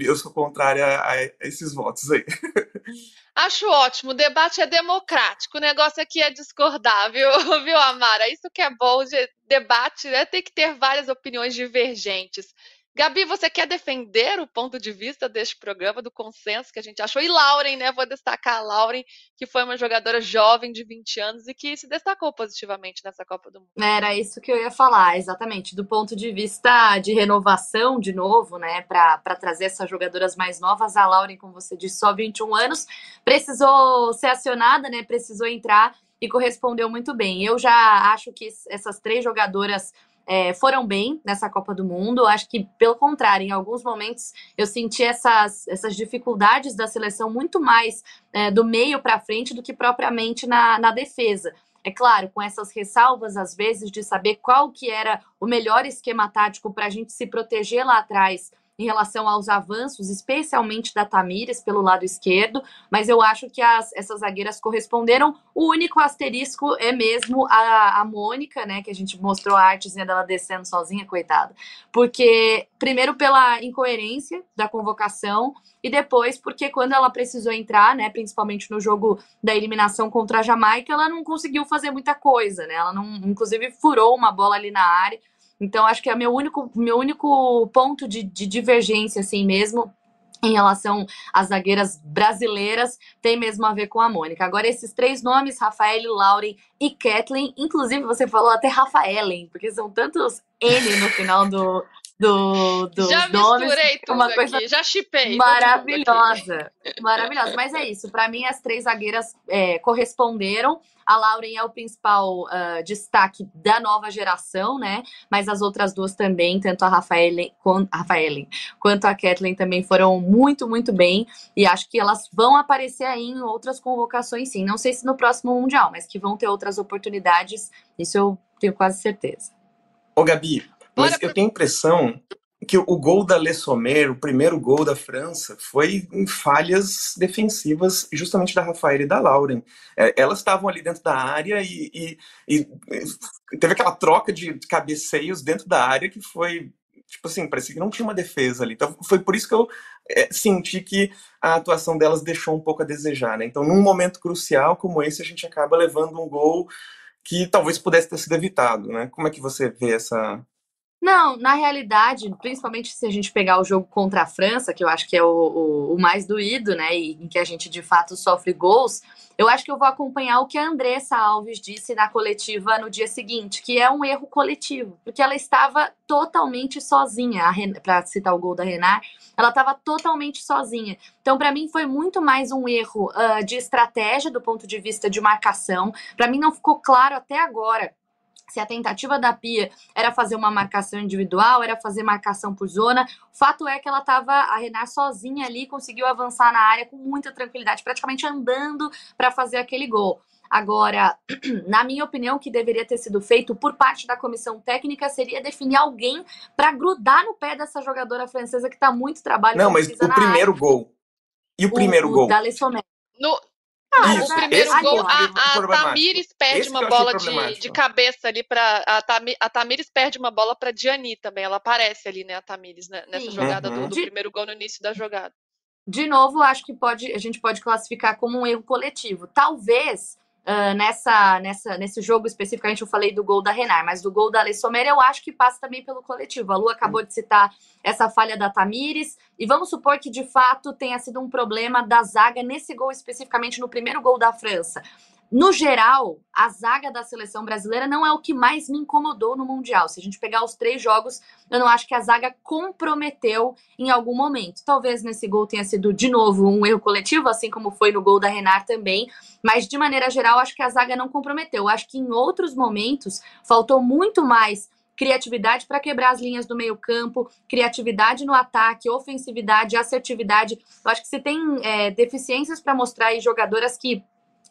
eu sou contrária a, esses votos aí. Acho ótimo, o debate é democrático, o negócio aqui é discordar, viu, viu Amara? Isso que é bom de debate, né? Tem que ter várias opiniões divergentes. Gabi, você quer defender o ponto de vista deste programa, do consenso que a gente achou? E Lauren, né? Vou destacar a Lauren, que foi uma jogadora jovem de 20 anos e que se destacou positivamente nessa Copa do Mundo. Era isso que eu ia falar, exatamente. Do ponto de vista de renovação, de novo, né? Para trazer essas jogadoras mais novas, a Lauren, como você disse, só 21 anos, precisou ser acionada, né? Precisou entrar e correspondeu muito bem. Eu já acho que essas três jogadoras é, foram bem nessa Copa do Mundo. Acho que, pelo contrário, em alguns momentos eu senti essas, essas dificuldades da seleção muito mais é, do meio para frente do que propriamente na, na defesa. É claro, com essas ressalvas, às vezes, de saber qual que era o melhor esquema tático para a gente se proteger lá atrás em relação aos avanços, especialmente da Tamires pelo lado esquerdo, mas eu acho que as, essas zagueiras corresponderam. O único asterisco é mesmo a, a Mônica, né? Que a gente mostrou a artezinha dela descendo sozinha, coitada. Porque, primeiro, pela incoerência da convocação, e depois porque quando ela precisou entrar, né, principalmente no jogo da eliminação contra a Jamaica, ela não conseguiu fazer muita coisa, né? Ela não, inclusive, furou uma bola ali na área. Então, acho que é meu único, meu único ponto de, de divergência, assim mesmo, em relação às zagueiras brasileiras, tem mesmo a ver com a Mônica. Agora, esses três nomes, Rafael, Lauren e Kathleen, inclusive você falou até Rafaelen, porque são tantos N no final do, do, dos já nomes. misturei tudo uma coisa aqui, já chipei. Maravilhosa, maravilhosa. Mas é isso, para mim as três zagueiras é, corresponderam. A Lauren é o principal uh, destaque da nova geração, né? Mas as outras duas também, tanto a Rafaelen quanto a Kathleen também foram muito, muito bem. E acho que elas vão aparecer aí em outras convocações, sim. Não sei se no próximo Mundial, mas que vão ter outras oportunidades. Isso eu tenho quase certeza. Ô, Gabi, mas eu tenho a impressão que o gol da Le Sommer, o primeiro gol da França, foi em falhas defensivas justamente da Rafaela e da Lauren. É, elas estavam ali dentro da área e, e, e, teve aquela troca de cabeceios dentro da área que foi, tipo assim, parecia que não tinha uma defesa ali. Então foi por isso que eu é, senti que a atuação delas deixou um pouco a desejar. Né? Então, num momento crucial como esse, a gente acaba levando um gol que talvez pudesse ter sido evitado. Né? Como é que você vê essa, não, na realidade, principalmente se a gente pegar o jogo contra a França, que eu acho que é o, o, o, mais doído, né, e em que a gente de fato sofre gols, eu acho que eu vou acompanhar o que a Andressa Alves disse na coletiva no dia seguinte, que é um erro coletivo, porque ela estava totalmente sozinha, para citar o gol da Renard, ela estava totalmente sozinha. Então, para mim, foi muito mais um erro uh, de estratégia do ponto de vista de marcação. Para mim, não ficou claro até agora se a tentativa da Pia era fazer uma marcação individual, era fazer marcação por zona. O fato é que ela estava, a Renard sozinha ali, conseguiu avançar na área com muita tranquilidade, praticamente andando para fazer aquele gol. Agora, na minha opinião, o que deveria ter sido feito por parte da comissão técnica seria definir alguém para grudar no pé dessa jogadora francesa que está muito trabalho. Não, mas o primeiro área. gol. E o, o primeiro o gol? Da no, ah, Isso, o primeiro gol, a, a Tamires perde esse uma bola de, de cabeça ali para a, Tamir, a Tamires perde uma bola para Diani também. Ela aparece ali, né, a Tamires, né, nessa Sim. jogada uhum. do, do de, primeiro gol no início da jogada. De novo, acho que pode, a gente pode classificar como um erro coletivo. Talvez uh, nessa, nessa, nesse jogo especificamente, eu falei do gol da Renar, mas do gol da Sommer eu acho que passa também pelo coletivo. A Lu acabou de citar essa falha da Tamires, e vamos supor que de fato tenha sido um problema da zaga nesse gol especificamente no primeiro gol da França. No geral, a zaga da seleção brasileira não é o que mais me incomodou no Mundial. Se a gente pegar os três jogos, eu não acho que a zaga comprometeu em algum momento. Talvez nesse gol tenha sido, de novo, um erro coletivo, assim como foi no gol da Renard também. Mas, de maneira geral, acho que a zaga não comprometeu. Acho que em outros momentos faltou muito mais criatividade para quebrar as linhas do meio-campo, criatividade no ataque, ofensividade, assertividade. Eu acho que se tem é, deficiências para mostrar aí jogadoras que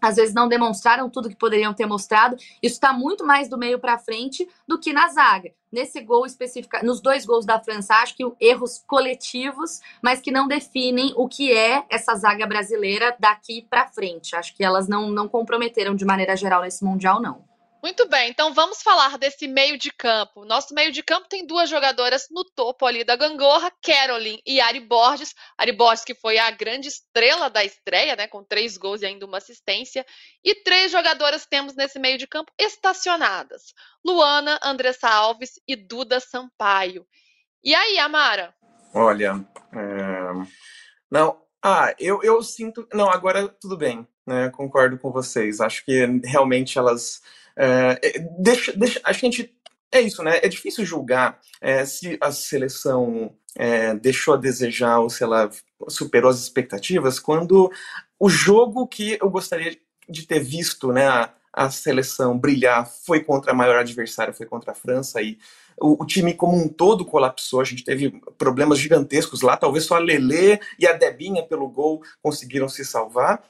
às vezes não demonstraram tudo que poderiam ter mostrado. Isso está muito mais do meio para frente do que na zaga. Nesse gol específico, nos dois gols da França, acho que erros coletivos, mas que não definem o que é essa zaga brasileira daqui para frente. Acho que elas não, não comprometeram de maneira geral nesse mundial, não. Muito bem, então vamos falar desse meio de campo. Nosso meio de campo tem duas jogadoras no topo ali da gangorra, Caroline e Ari Borges. Ari Borges que foi a grande estrela da estreia, né, com três gols e ainda uma assistência. E três jogadoras temos nesse meio de campo estacionadas. Luana, Andressa Alves e Duda Sampaio. E aí, Amara? Olha, é... não, ah, eu, eu sinto, não, agora tudo bem, né, concordo com vocês. Acho que realmente elas é, é, deixa, deixa, a gente é isso, né? É difícil julgar é, se a seleção é, deixou a desejar ou se ela superou as expectativas quando o jogo que eu gostaria de ter visto, né, a, a seleção brilhar foi contra a maior adversária, foi contra a França e o, o, time como um todo colapsou, a gente teve problemas gigantescos lá, talvez só a Lelê e a Debinha pelo gol conseguiram se salvar,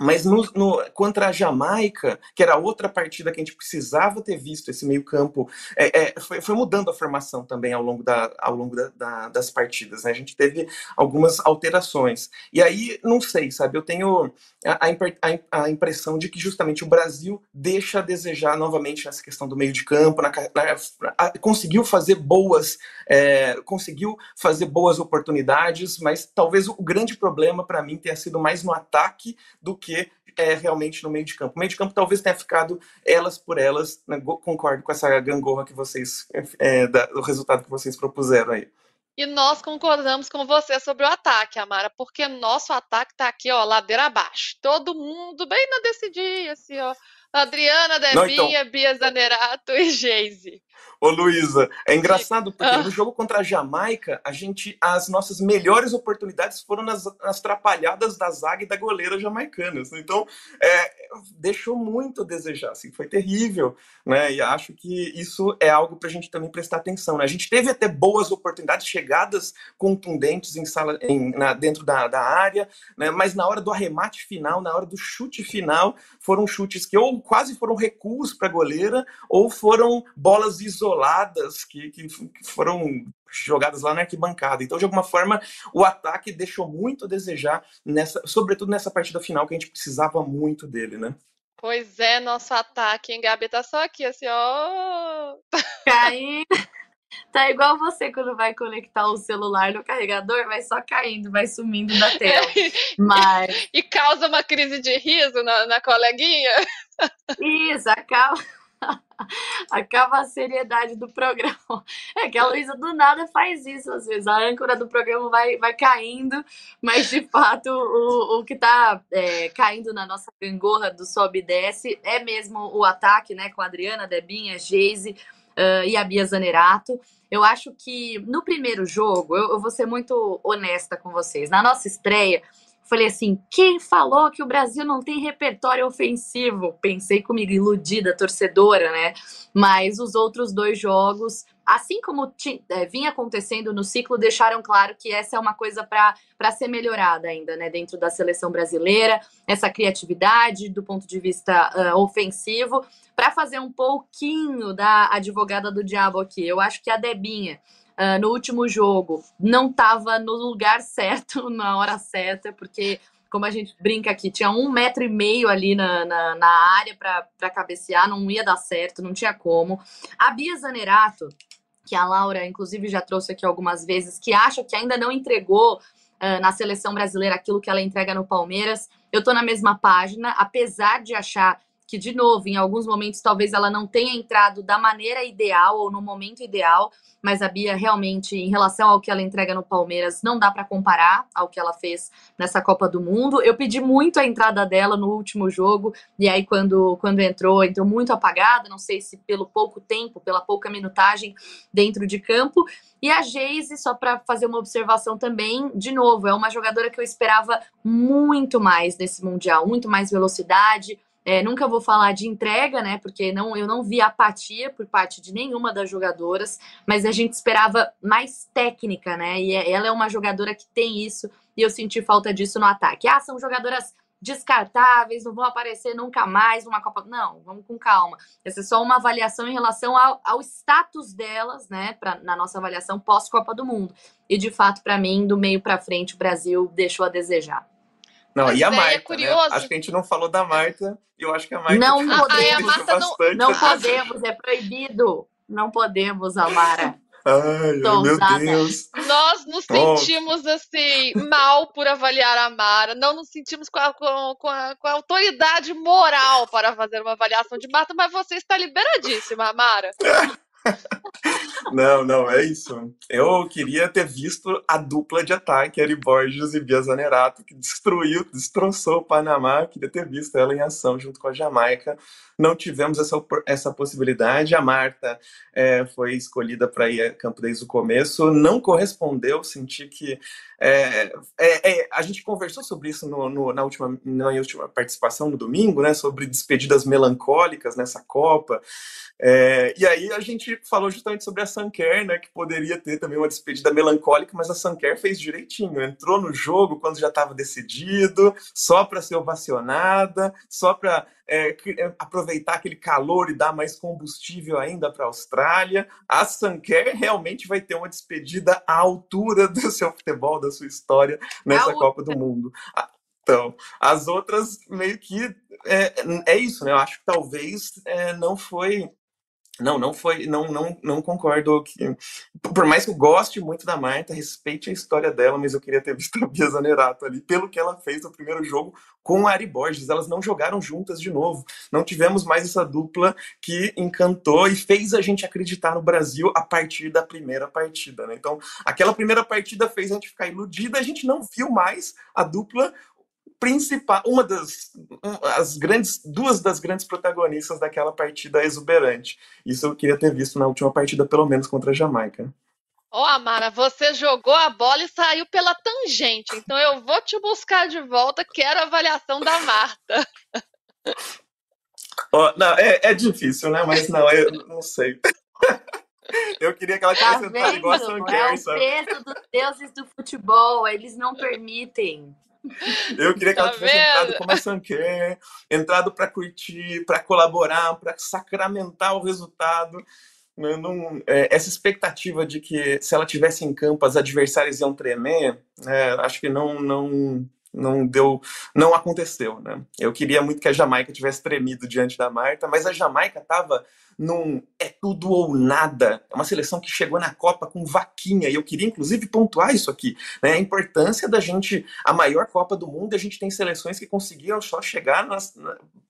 Mas no, no, contra a Jamaica, que era outra partida que a gente precisava ter visto esse meio-campo, é, é, foi, foi, mudando a formação também ao longo, da, ao longo da, da, das partidas. Né? A gente teve algumas alterações. E aí, não sei, sabe? Eu tenho a, a, a, impressão de que justamente o Brasil deixa a desejar novamente nessa questão do meio de campo, na, na, conseguiu fazer boas, é, conseguiu fazer boas oportunidades, mas talvez o grande problema para mim tenha sido mais no ataque do que que é realmente no meio de campo. O meio de campo talvez tenha ficado elas por elas, né? concordo com essa gangorra que vocês, é, da, o resultado que vocês propuseram aí. E nós concordamos com você sobre o ataque, Amara, porque nosso ataque tá aqui, ó, ladeira abaixo. Todo mundo bem na decidir, assim, ó. Adriana Debinha, então... Bia Zanerato e Geise. Ô Luísa, é engraçado porque ah. no jogo contra a Jamaica, a gente, as nossas melhores oportunidades foram nas, nas trapalhadas da zaga e da goleira jamaicanas. Então, é, deixou muito a desejar, assim, foi terrível, né? E acho que isso é algo para a gente também prestar atenção. Né? A gente teve até boas oportunidades, chegadas contundentes em sala, em, na, dentro da, da área, né? Mas na hora do arremate final, na hora do chute final, foram chutes que ou quase foram recuos para a goleira ou foram bolas isoladas que, que, foram jogadas lá na arquibancada. Então, de alguma forma, o ataque deixou muito a desejar, nessa, sobretudo nessa partida final, que a gente precisava muito dele, né? Pois é, nosso ataque, hein, Gabi? Tá só aqui, assim, ó. Caindo. Tá igual você quando vai conectar o celular no carregador, vai só caindo, vai sumindo da tela. Mas... e causa uma crise de riso na, na coleguinha. Isso, acaba acaba a seriedade do programa. É que a Luísa do nada faz isso, às vezes. A âncora do programa vai, vai caindo, mas de fato o, o que está é, caindo na nossa gangorra do sobe e desce é mesmo o ataque, né? Com a Adriana, Debinha, Geise uh, e a Bia Zanerato. Eu acho que no primeiro jogo, eu, eu vou ser muito honesta com vocês. Na nossa estreia, Falei assim: quem falou que o Brasil não tem repertório ofensivo? Pensei comigo, iludida, torcedora, né? Mas os outros dois jogos, assim como é, vinha acontecendo no ciclo, deixaram claro que essa é uma coisa para ser melhorada ainda, né? Dentro da seleção brasileira, essa criatividade do ponto de vista uh, ofensivo, para fazer um pouquinho da advogada do diabo aqui. Eu acho que a Debinha uh, no último jogo não estava no lugar certo, na hora certa, porque, como a gente brinca aqui, tinha um metro e meio ali na, na, na área para cabecear, não ia dar certo, não tinha como. A Bia Zanerato, que a Laura, inclusive, já trouxe aqui algumas vezes, que acha que ainda não entregou Uh, na seleção brasileira aquilo que ela entrega no Palmeiras. Eu tô na mesma página, apesar de achar que, de novo, em alguns momentos talvez ela não tenha entrado da maneira ideal ou no momento ideal, mas a Bia realmente, em relação ao que ela entrega no Palmeiras, não dá para comparar ao que ela fez nessa Copa do Mundo. Eu pedi muito a entrada dela no último jogo, e aí quando, quando entrou, entrou muito apagada, não sei se pelo pouco tempo, pela pouca minutagem dentro de campo. E a Geise, só para fazer uma observação também, de novo, é uma jogadora que eu esperava muito mais nesse Mundial, muito mais velocidade, é, nunca vou falar de entrega, né? Porque não, eu não vi apatia por parte de nenhuma das jogadoras, mas a gente esperava mais técnica, né? E é, ela é uma jogadora que tem isso, e eu senti falta disso no ataque. Ah, são jogadoras descartáveis, não vão aparecer nunca mais numa Copa. Não, vamos com calma. Essa é só uma avaliação em relação ao, ao status delas, né, pra, na nossa avaliação pós-Copa do Mundo. E de fato, para mim, do meio para frente, o Brasil deixou a desejar. Não, Mas e a é, Marta, é curioso. Né? Acho que a gente não falou da Marta, eu acho que a Marta não podemos, a Marta não, não podemos, é proibido. Não podemos, Amara. Ai, meu Deus. Nós nos sentimos assim mal por avaliar a Mara, não nos sentimos com a, com, com, a, com a, autoridade moral para fazer uma avaliação de Marta, mas você está liberadíssima, Mara. Não, não, é isso. Eu queria ter visto a dupla de ataque, Eri Borges e Bia Zanerato, que destruiu, destroçou o Panamá. Queria ter visto ela em ação junto com a Jamaica. Não tivemos essa, essa possibilidade. A Marta é, foi escolhida para ir a campo desde o começo, não correspondeu. Senti que. É, é, é, a gente conversou sobre isso no, no, na, última, na última participação no domingo, né? Sobre despedidas melancólicas nessa Copa. É, e aí a gente falou justamente sobre essa Sanker, né, que poderia ter também uma despedida melancólica, mas a Sanker fez direitinho, entrou no jogo quando já estava decidido, só para ser ovacionada, só para é, é, aproveitar aquele calor e dar mais combustível ainda para a Austrália. A Sanker realmente vai ter uma despedida à altura do seu futebol, da sua história nessa Copa do Mundo. Então, as outras meio que é, é isso, né? Eu acho que talvez é, não foi não, não foi, não, não, não concordo que, por mais que eu goste muito da Marta, respeite a história dela, mas eu queria ter visto a Bia Zanerato ali, pelo que ela fez no primeiro jogo com a Ari Borges, elas não jogaram juntas de novo, não tivemos mais essa dupla que encantou e fez a gente acreditar no Brasil a partir da primeira partida, né? Então, aquela primeira partida fez a gente ficar iludida, a gente não viu mais a dupla principal, uma das as grandes, duas das grandes protagonistas daquela partida exuberante. Isso eu queria ter visto na última partida, pelo menos contra a Jamaica. Ó, oh, Amara, você jogou a bola e saiu pela tangente. Então eu vou te buscar de volta. Quero a avaliação da Marta. Oh, não, é, é difícil, né? Mas não, eu não sei. Eu queria que ela tivesse tá igual a Sam É o peso dos deuses do futebol, eles não permitem. Eu queria que ela tá tivesse vendo? entrado como a Sanquer, entrado para curtir, para colaborar, para sacramentar o resultado. Não, não, é, essa expectativa de que se ela tivesse em campo as adversárias iam tremer, é, acho que não, não, não deu, não aconteceu, né? Eu queria muito que a Jamaica tivesse tremido diante da Marta, mas a Jamaica estava num tudo ou nada. É uma seleção que chegou na Copa com vaquinha, e eu queria inclusive pontuar isso aqui, né? A importância da gente, a maior Copa do mundo, a gente tem seleções que conseguiram só chegar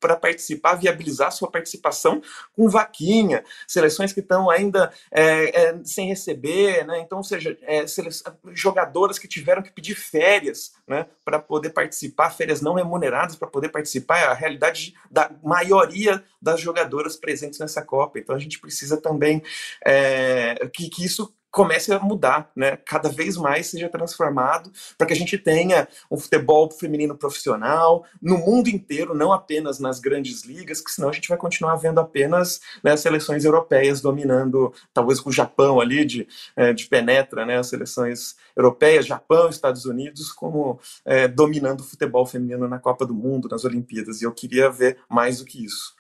para participar, viabilizar sua participação com vaquinha, seleções que estão ainda é, é, sem receber, né? Então, ou seja, é, jogadoras que tiveram que pedir férias, né, para poder participar, férias não remuneradas para poder participar, é a realidade da maioria das jogadoras presentes nessa Copa. Então a gente precisa também é, que, que isso comece a mudar, né? Cada vez mais seja transformado para que a gente tenha um futebol feminino profissional no mundo inteiro, não apenas nas grandes ligas, que senão a gente vai continuar vendo apenas né, seleções europeias dominando, talvez com o Japão ali de, é, de penetra, né? As seleções europeias, Japão, Estados Unidos, como é, dominando o futebol feminino na Copa do Mundo, nas Olimpíadas. E eu queria ver mais do que isso.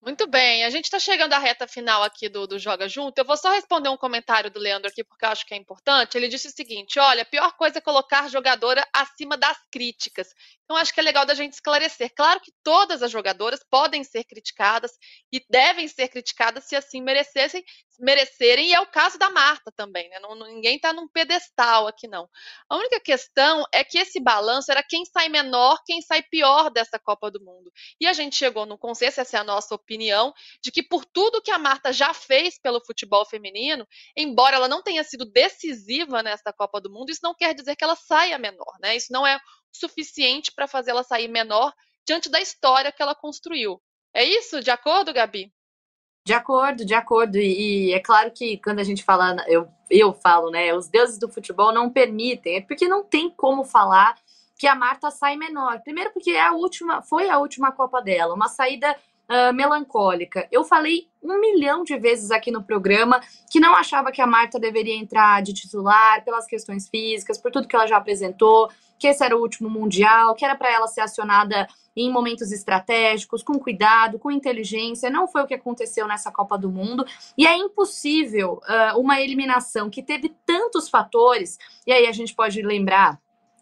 Muito bem, a gente está chegando à reta final aqui do, do Joga Junto. Eu vou só responder um comentário do Leandro aqui, porque eu acho que é importante. Ele disse o seguinte: olha, a pior coisa é colocar jogadora acima das críticas. Então, acho que é legal da gente esclarecer. Claro que todas as jogadoras podem ser criticadas e devem ser criticadas se assim merecessem, merecerem, e é o caso da Marta também, né? Não, ninguém está num pedestal aqui, não. A única questão é que esse balanço era quem sai menor, quem sai pior dessa Copa do Mundo. E a gente chegou no consenso, essa é a nossa opinião de que por tudo que a Marta já fez pelo futebol feminino, embora ela não tenha sido decisiva nesta Copa do Mundo, isso não quer dizer que ela saia menor, né? Isso não é suficiente para fazer ela sair menor diante da história que ela construiu. É isso? De acordo, Gabi? De acordo, de acordo. E, é claro que quando a gente fala, eu, eu falo, né? Os deuses do futebol não permitem, é porque não tem como falar que a Marta sai menor. Primeiro porque é a última, foi a última Copa dela, uma saída uh, melancólica. Eu falei um milhão de vezes aqui no programa que não achava que a Marta deveria entrar de titular pelas questões físicas, por tudo que ela já apresentou, que esse era o último mundial, que era para ela ser acionada em momentos estratégicos, com cuidado, com inteligência. Não foi o que aconteceu nessa Copa do Mundo. E é impossível uh, uma eliminação que teve tantos fatores, e aí a gente pode lembrar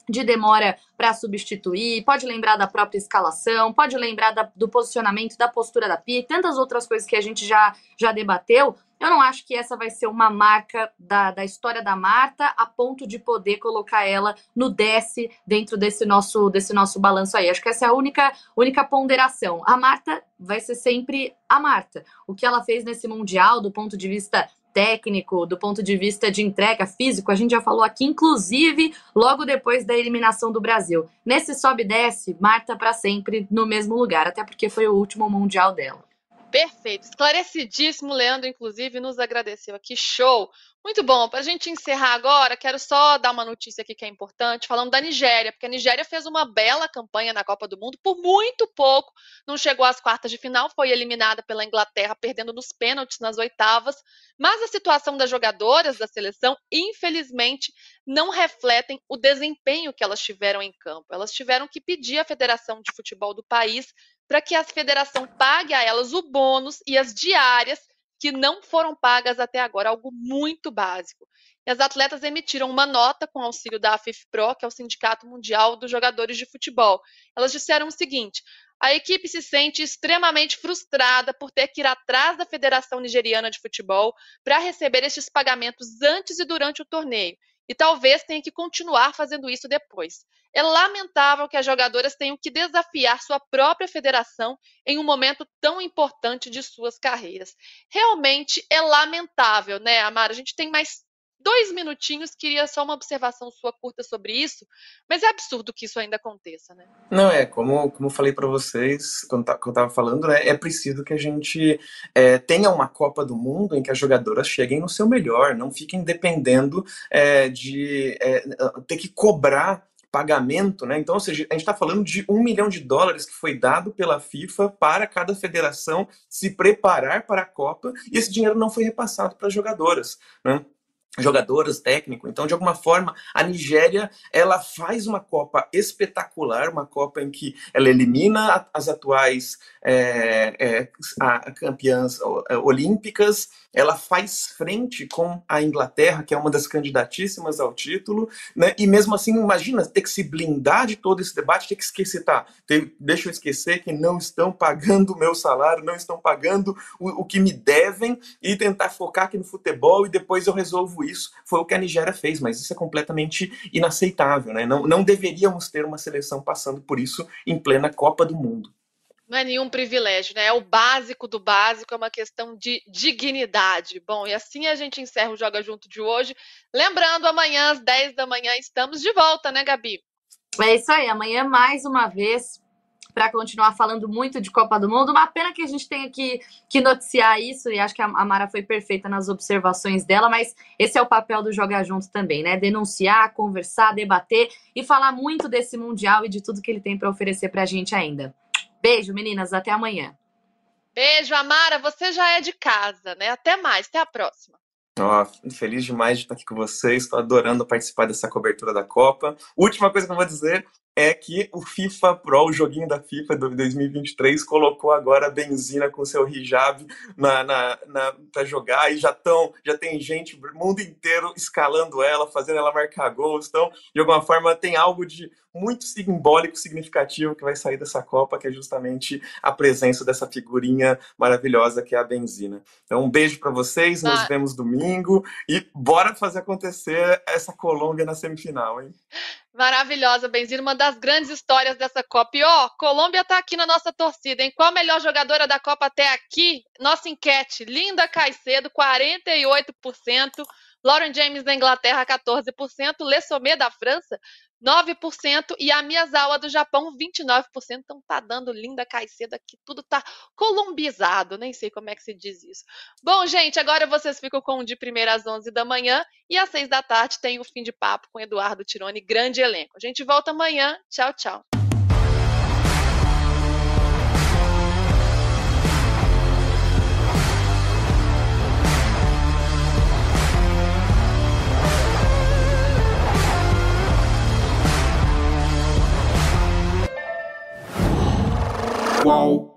de demora para substituir, pode lembrar da própria escalação, pode lembrar da, do posicionamento, da postura da Pia e tantas outras coisas que a gente já, já debateu. Eu não acho que essa vai ser uma marca da, da história da Marta a ponto de poder colocar ela no desce dentro desse nosso, desse nosso balanço aí. Acho que essa é a única, única ponderação. A Marta vai ser sempre a Marta. O que ela fez nesse Mundial, do ponto de vista técnico, do ponto de vista de entrega físico, a gente já falou aqui, inclusive logo depois da eliminação do Brasil. Nesse sobe e desce, Marta para sempre no mesmo lugar, até porque foi o último mundial dela. Perfeito, esclarecidíssimo. Leandro, inclusive, nos agradeceu aqui. Show! Muito bom. Para a gente encerrar agora, quero só dar uma notícia aqui que é importante, falando da Nigéria, porque a Nigéria fez uma bela campanha na Copa do Mundo, por muito pouco não chegou às quartas de final, foi eliminada pela Inglaterra, perdendo nos pênaltis nas oitavas. Mas a situação das jogadoras da seleção, infelizmente, não refletem o desempenho que elas tiveram em campo. Elas tiveram que pedir à Federação de Futebol do país para que a federação pague a elas o bônus e as diárias que não foram pagas até agora, algo muito básico. E as atletas emitiram uma nota com auxílio da AFIFPRO, que é o Sindicato Mundial dos Jogadores de Futebol. Elas disseram o seguinte: a equipe se sente extremamente frustrada por ter que ir atrás da Federação Nigeriana de Futebol para receber estes pagamentos antes e durante o torneio e talvez tenha que continuar fazendo isso depois. É lamentável que as jogadoras tenham que desafiar sua própria federação em um momento tão importante de suas carreiras. Realmente é lamentável, né, Amara? A gente tem mais dois minutinhos, queria só uma observação sua curta sobre isso, mas é absurdo que isso ainda aconteça, né? Não, é, como, como falei para vocês, quando, tá, quando eu tava falando, né, é preciso que a gente é, tenha uma Copa do Mundo em que as jogadoras cheguem no seu melhor, não fiquem dependendo é, de é, ter que cobrar pagamento, né? Então, ou seja, a gente está falando de um milhão de dólares que foi dado pela FIFA para cada federação se preparar para a Copa e esse dinheiro não foi repassado para as jogadoras, né? Jogadoras, técnico. Então, de alguma forma, a Nigéria ela faz uma Copa espetacular, uma Copa em que ela elimina as atuais é, é, campeãs é, olímpicas, ela faz frente com a Inglaterra, que é uma das candidatíssimas ao título, né? E mesmo assim, imagina ter que se blindar de todo esse debate, ter que esquecer, tá? deixa eu esquecer que não estão pagando o meu salário, não estão pagando o, o que me devem e tentar focar aqui no futebol e depois eu resolvo isso. Foi o que a Nigéria fez, mas isso é completamente inaceitável, né? Não, não deveríamos ter uma seleção passando por isso em plena Copa do Mundo. Não é nenhum privilégio, né? É o básico do básico, é uma questão de dignidade. Bom, e assim a gente encerra o Joga Junto de hoje. Lembrando, amanhã às 10 da manhã estamos de volta, né, Gabi? É isso aí, amanhã mais uma vez para continuar falando muito de Copa do Mundo. Uma pena que a gente tenha que, que noticiar isso, e acho que a Mara foi perfeita nas observações dela, mas esse é o papel do Jogar Junto também, né? Denunciar, conversar, debater e falar muito desse Mundial e de tudo que ele tem para oferecer para a gente ainda. Beijo, meninas, até amanhã. Beijo, Amara, você já é de casa, né? Até mais, até a próxima. Oh, feliz demais de estar aqui com vocês, estou adorando participar dessa cobertura da Copa. Última coisa que eu vou dizer, é que o FIFA Pro, o joguinho da FIFA do 2023, colocou agora a benzina com seu hijab na, na, na para jogar e já tão, já tem gente, o mundo inteiro escalando ela, fazendo ela marcar gols. Então, de alguma forma, tem algo de muito simbólico, significativo que vai sair dessa Copa, que é justamente a presença dessa figurinha maravilhosa que é a benzina. Então, um beijo para vocês, nos ah. vemos domingo e bora fazer acontecer essa Colômbia na semifinal, hein? Maravilhosa, Benzina, uma das grandes histórias dessa Copa. E ó, Colômbia tá aqui na nossa torcida, hein? Qual a melhor jogadora da Copa até aqui? Nossa enquete, Linda Caicedo, 48%, Lauren James da Inglaterra, 14%, Le Sommet da França, 9% e a Miyazawa do Japão, 29%. Então tá dando linda Caicedo aqui, tudo tá colombizado, nem sei como é que se diz isso. Bom, gente, agora vocês ficam com o de primeira às 11 da manhã e às 6 da tarde tem o fim de papo com Eduardo Tironi, grande elenco. A gente volta amanhã. Tchau, tchau. whoa.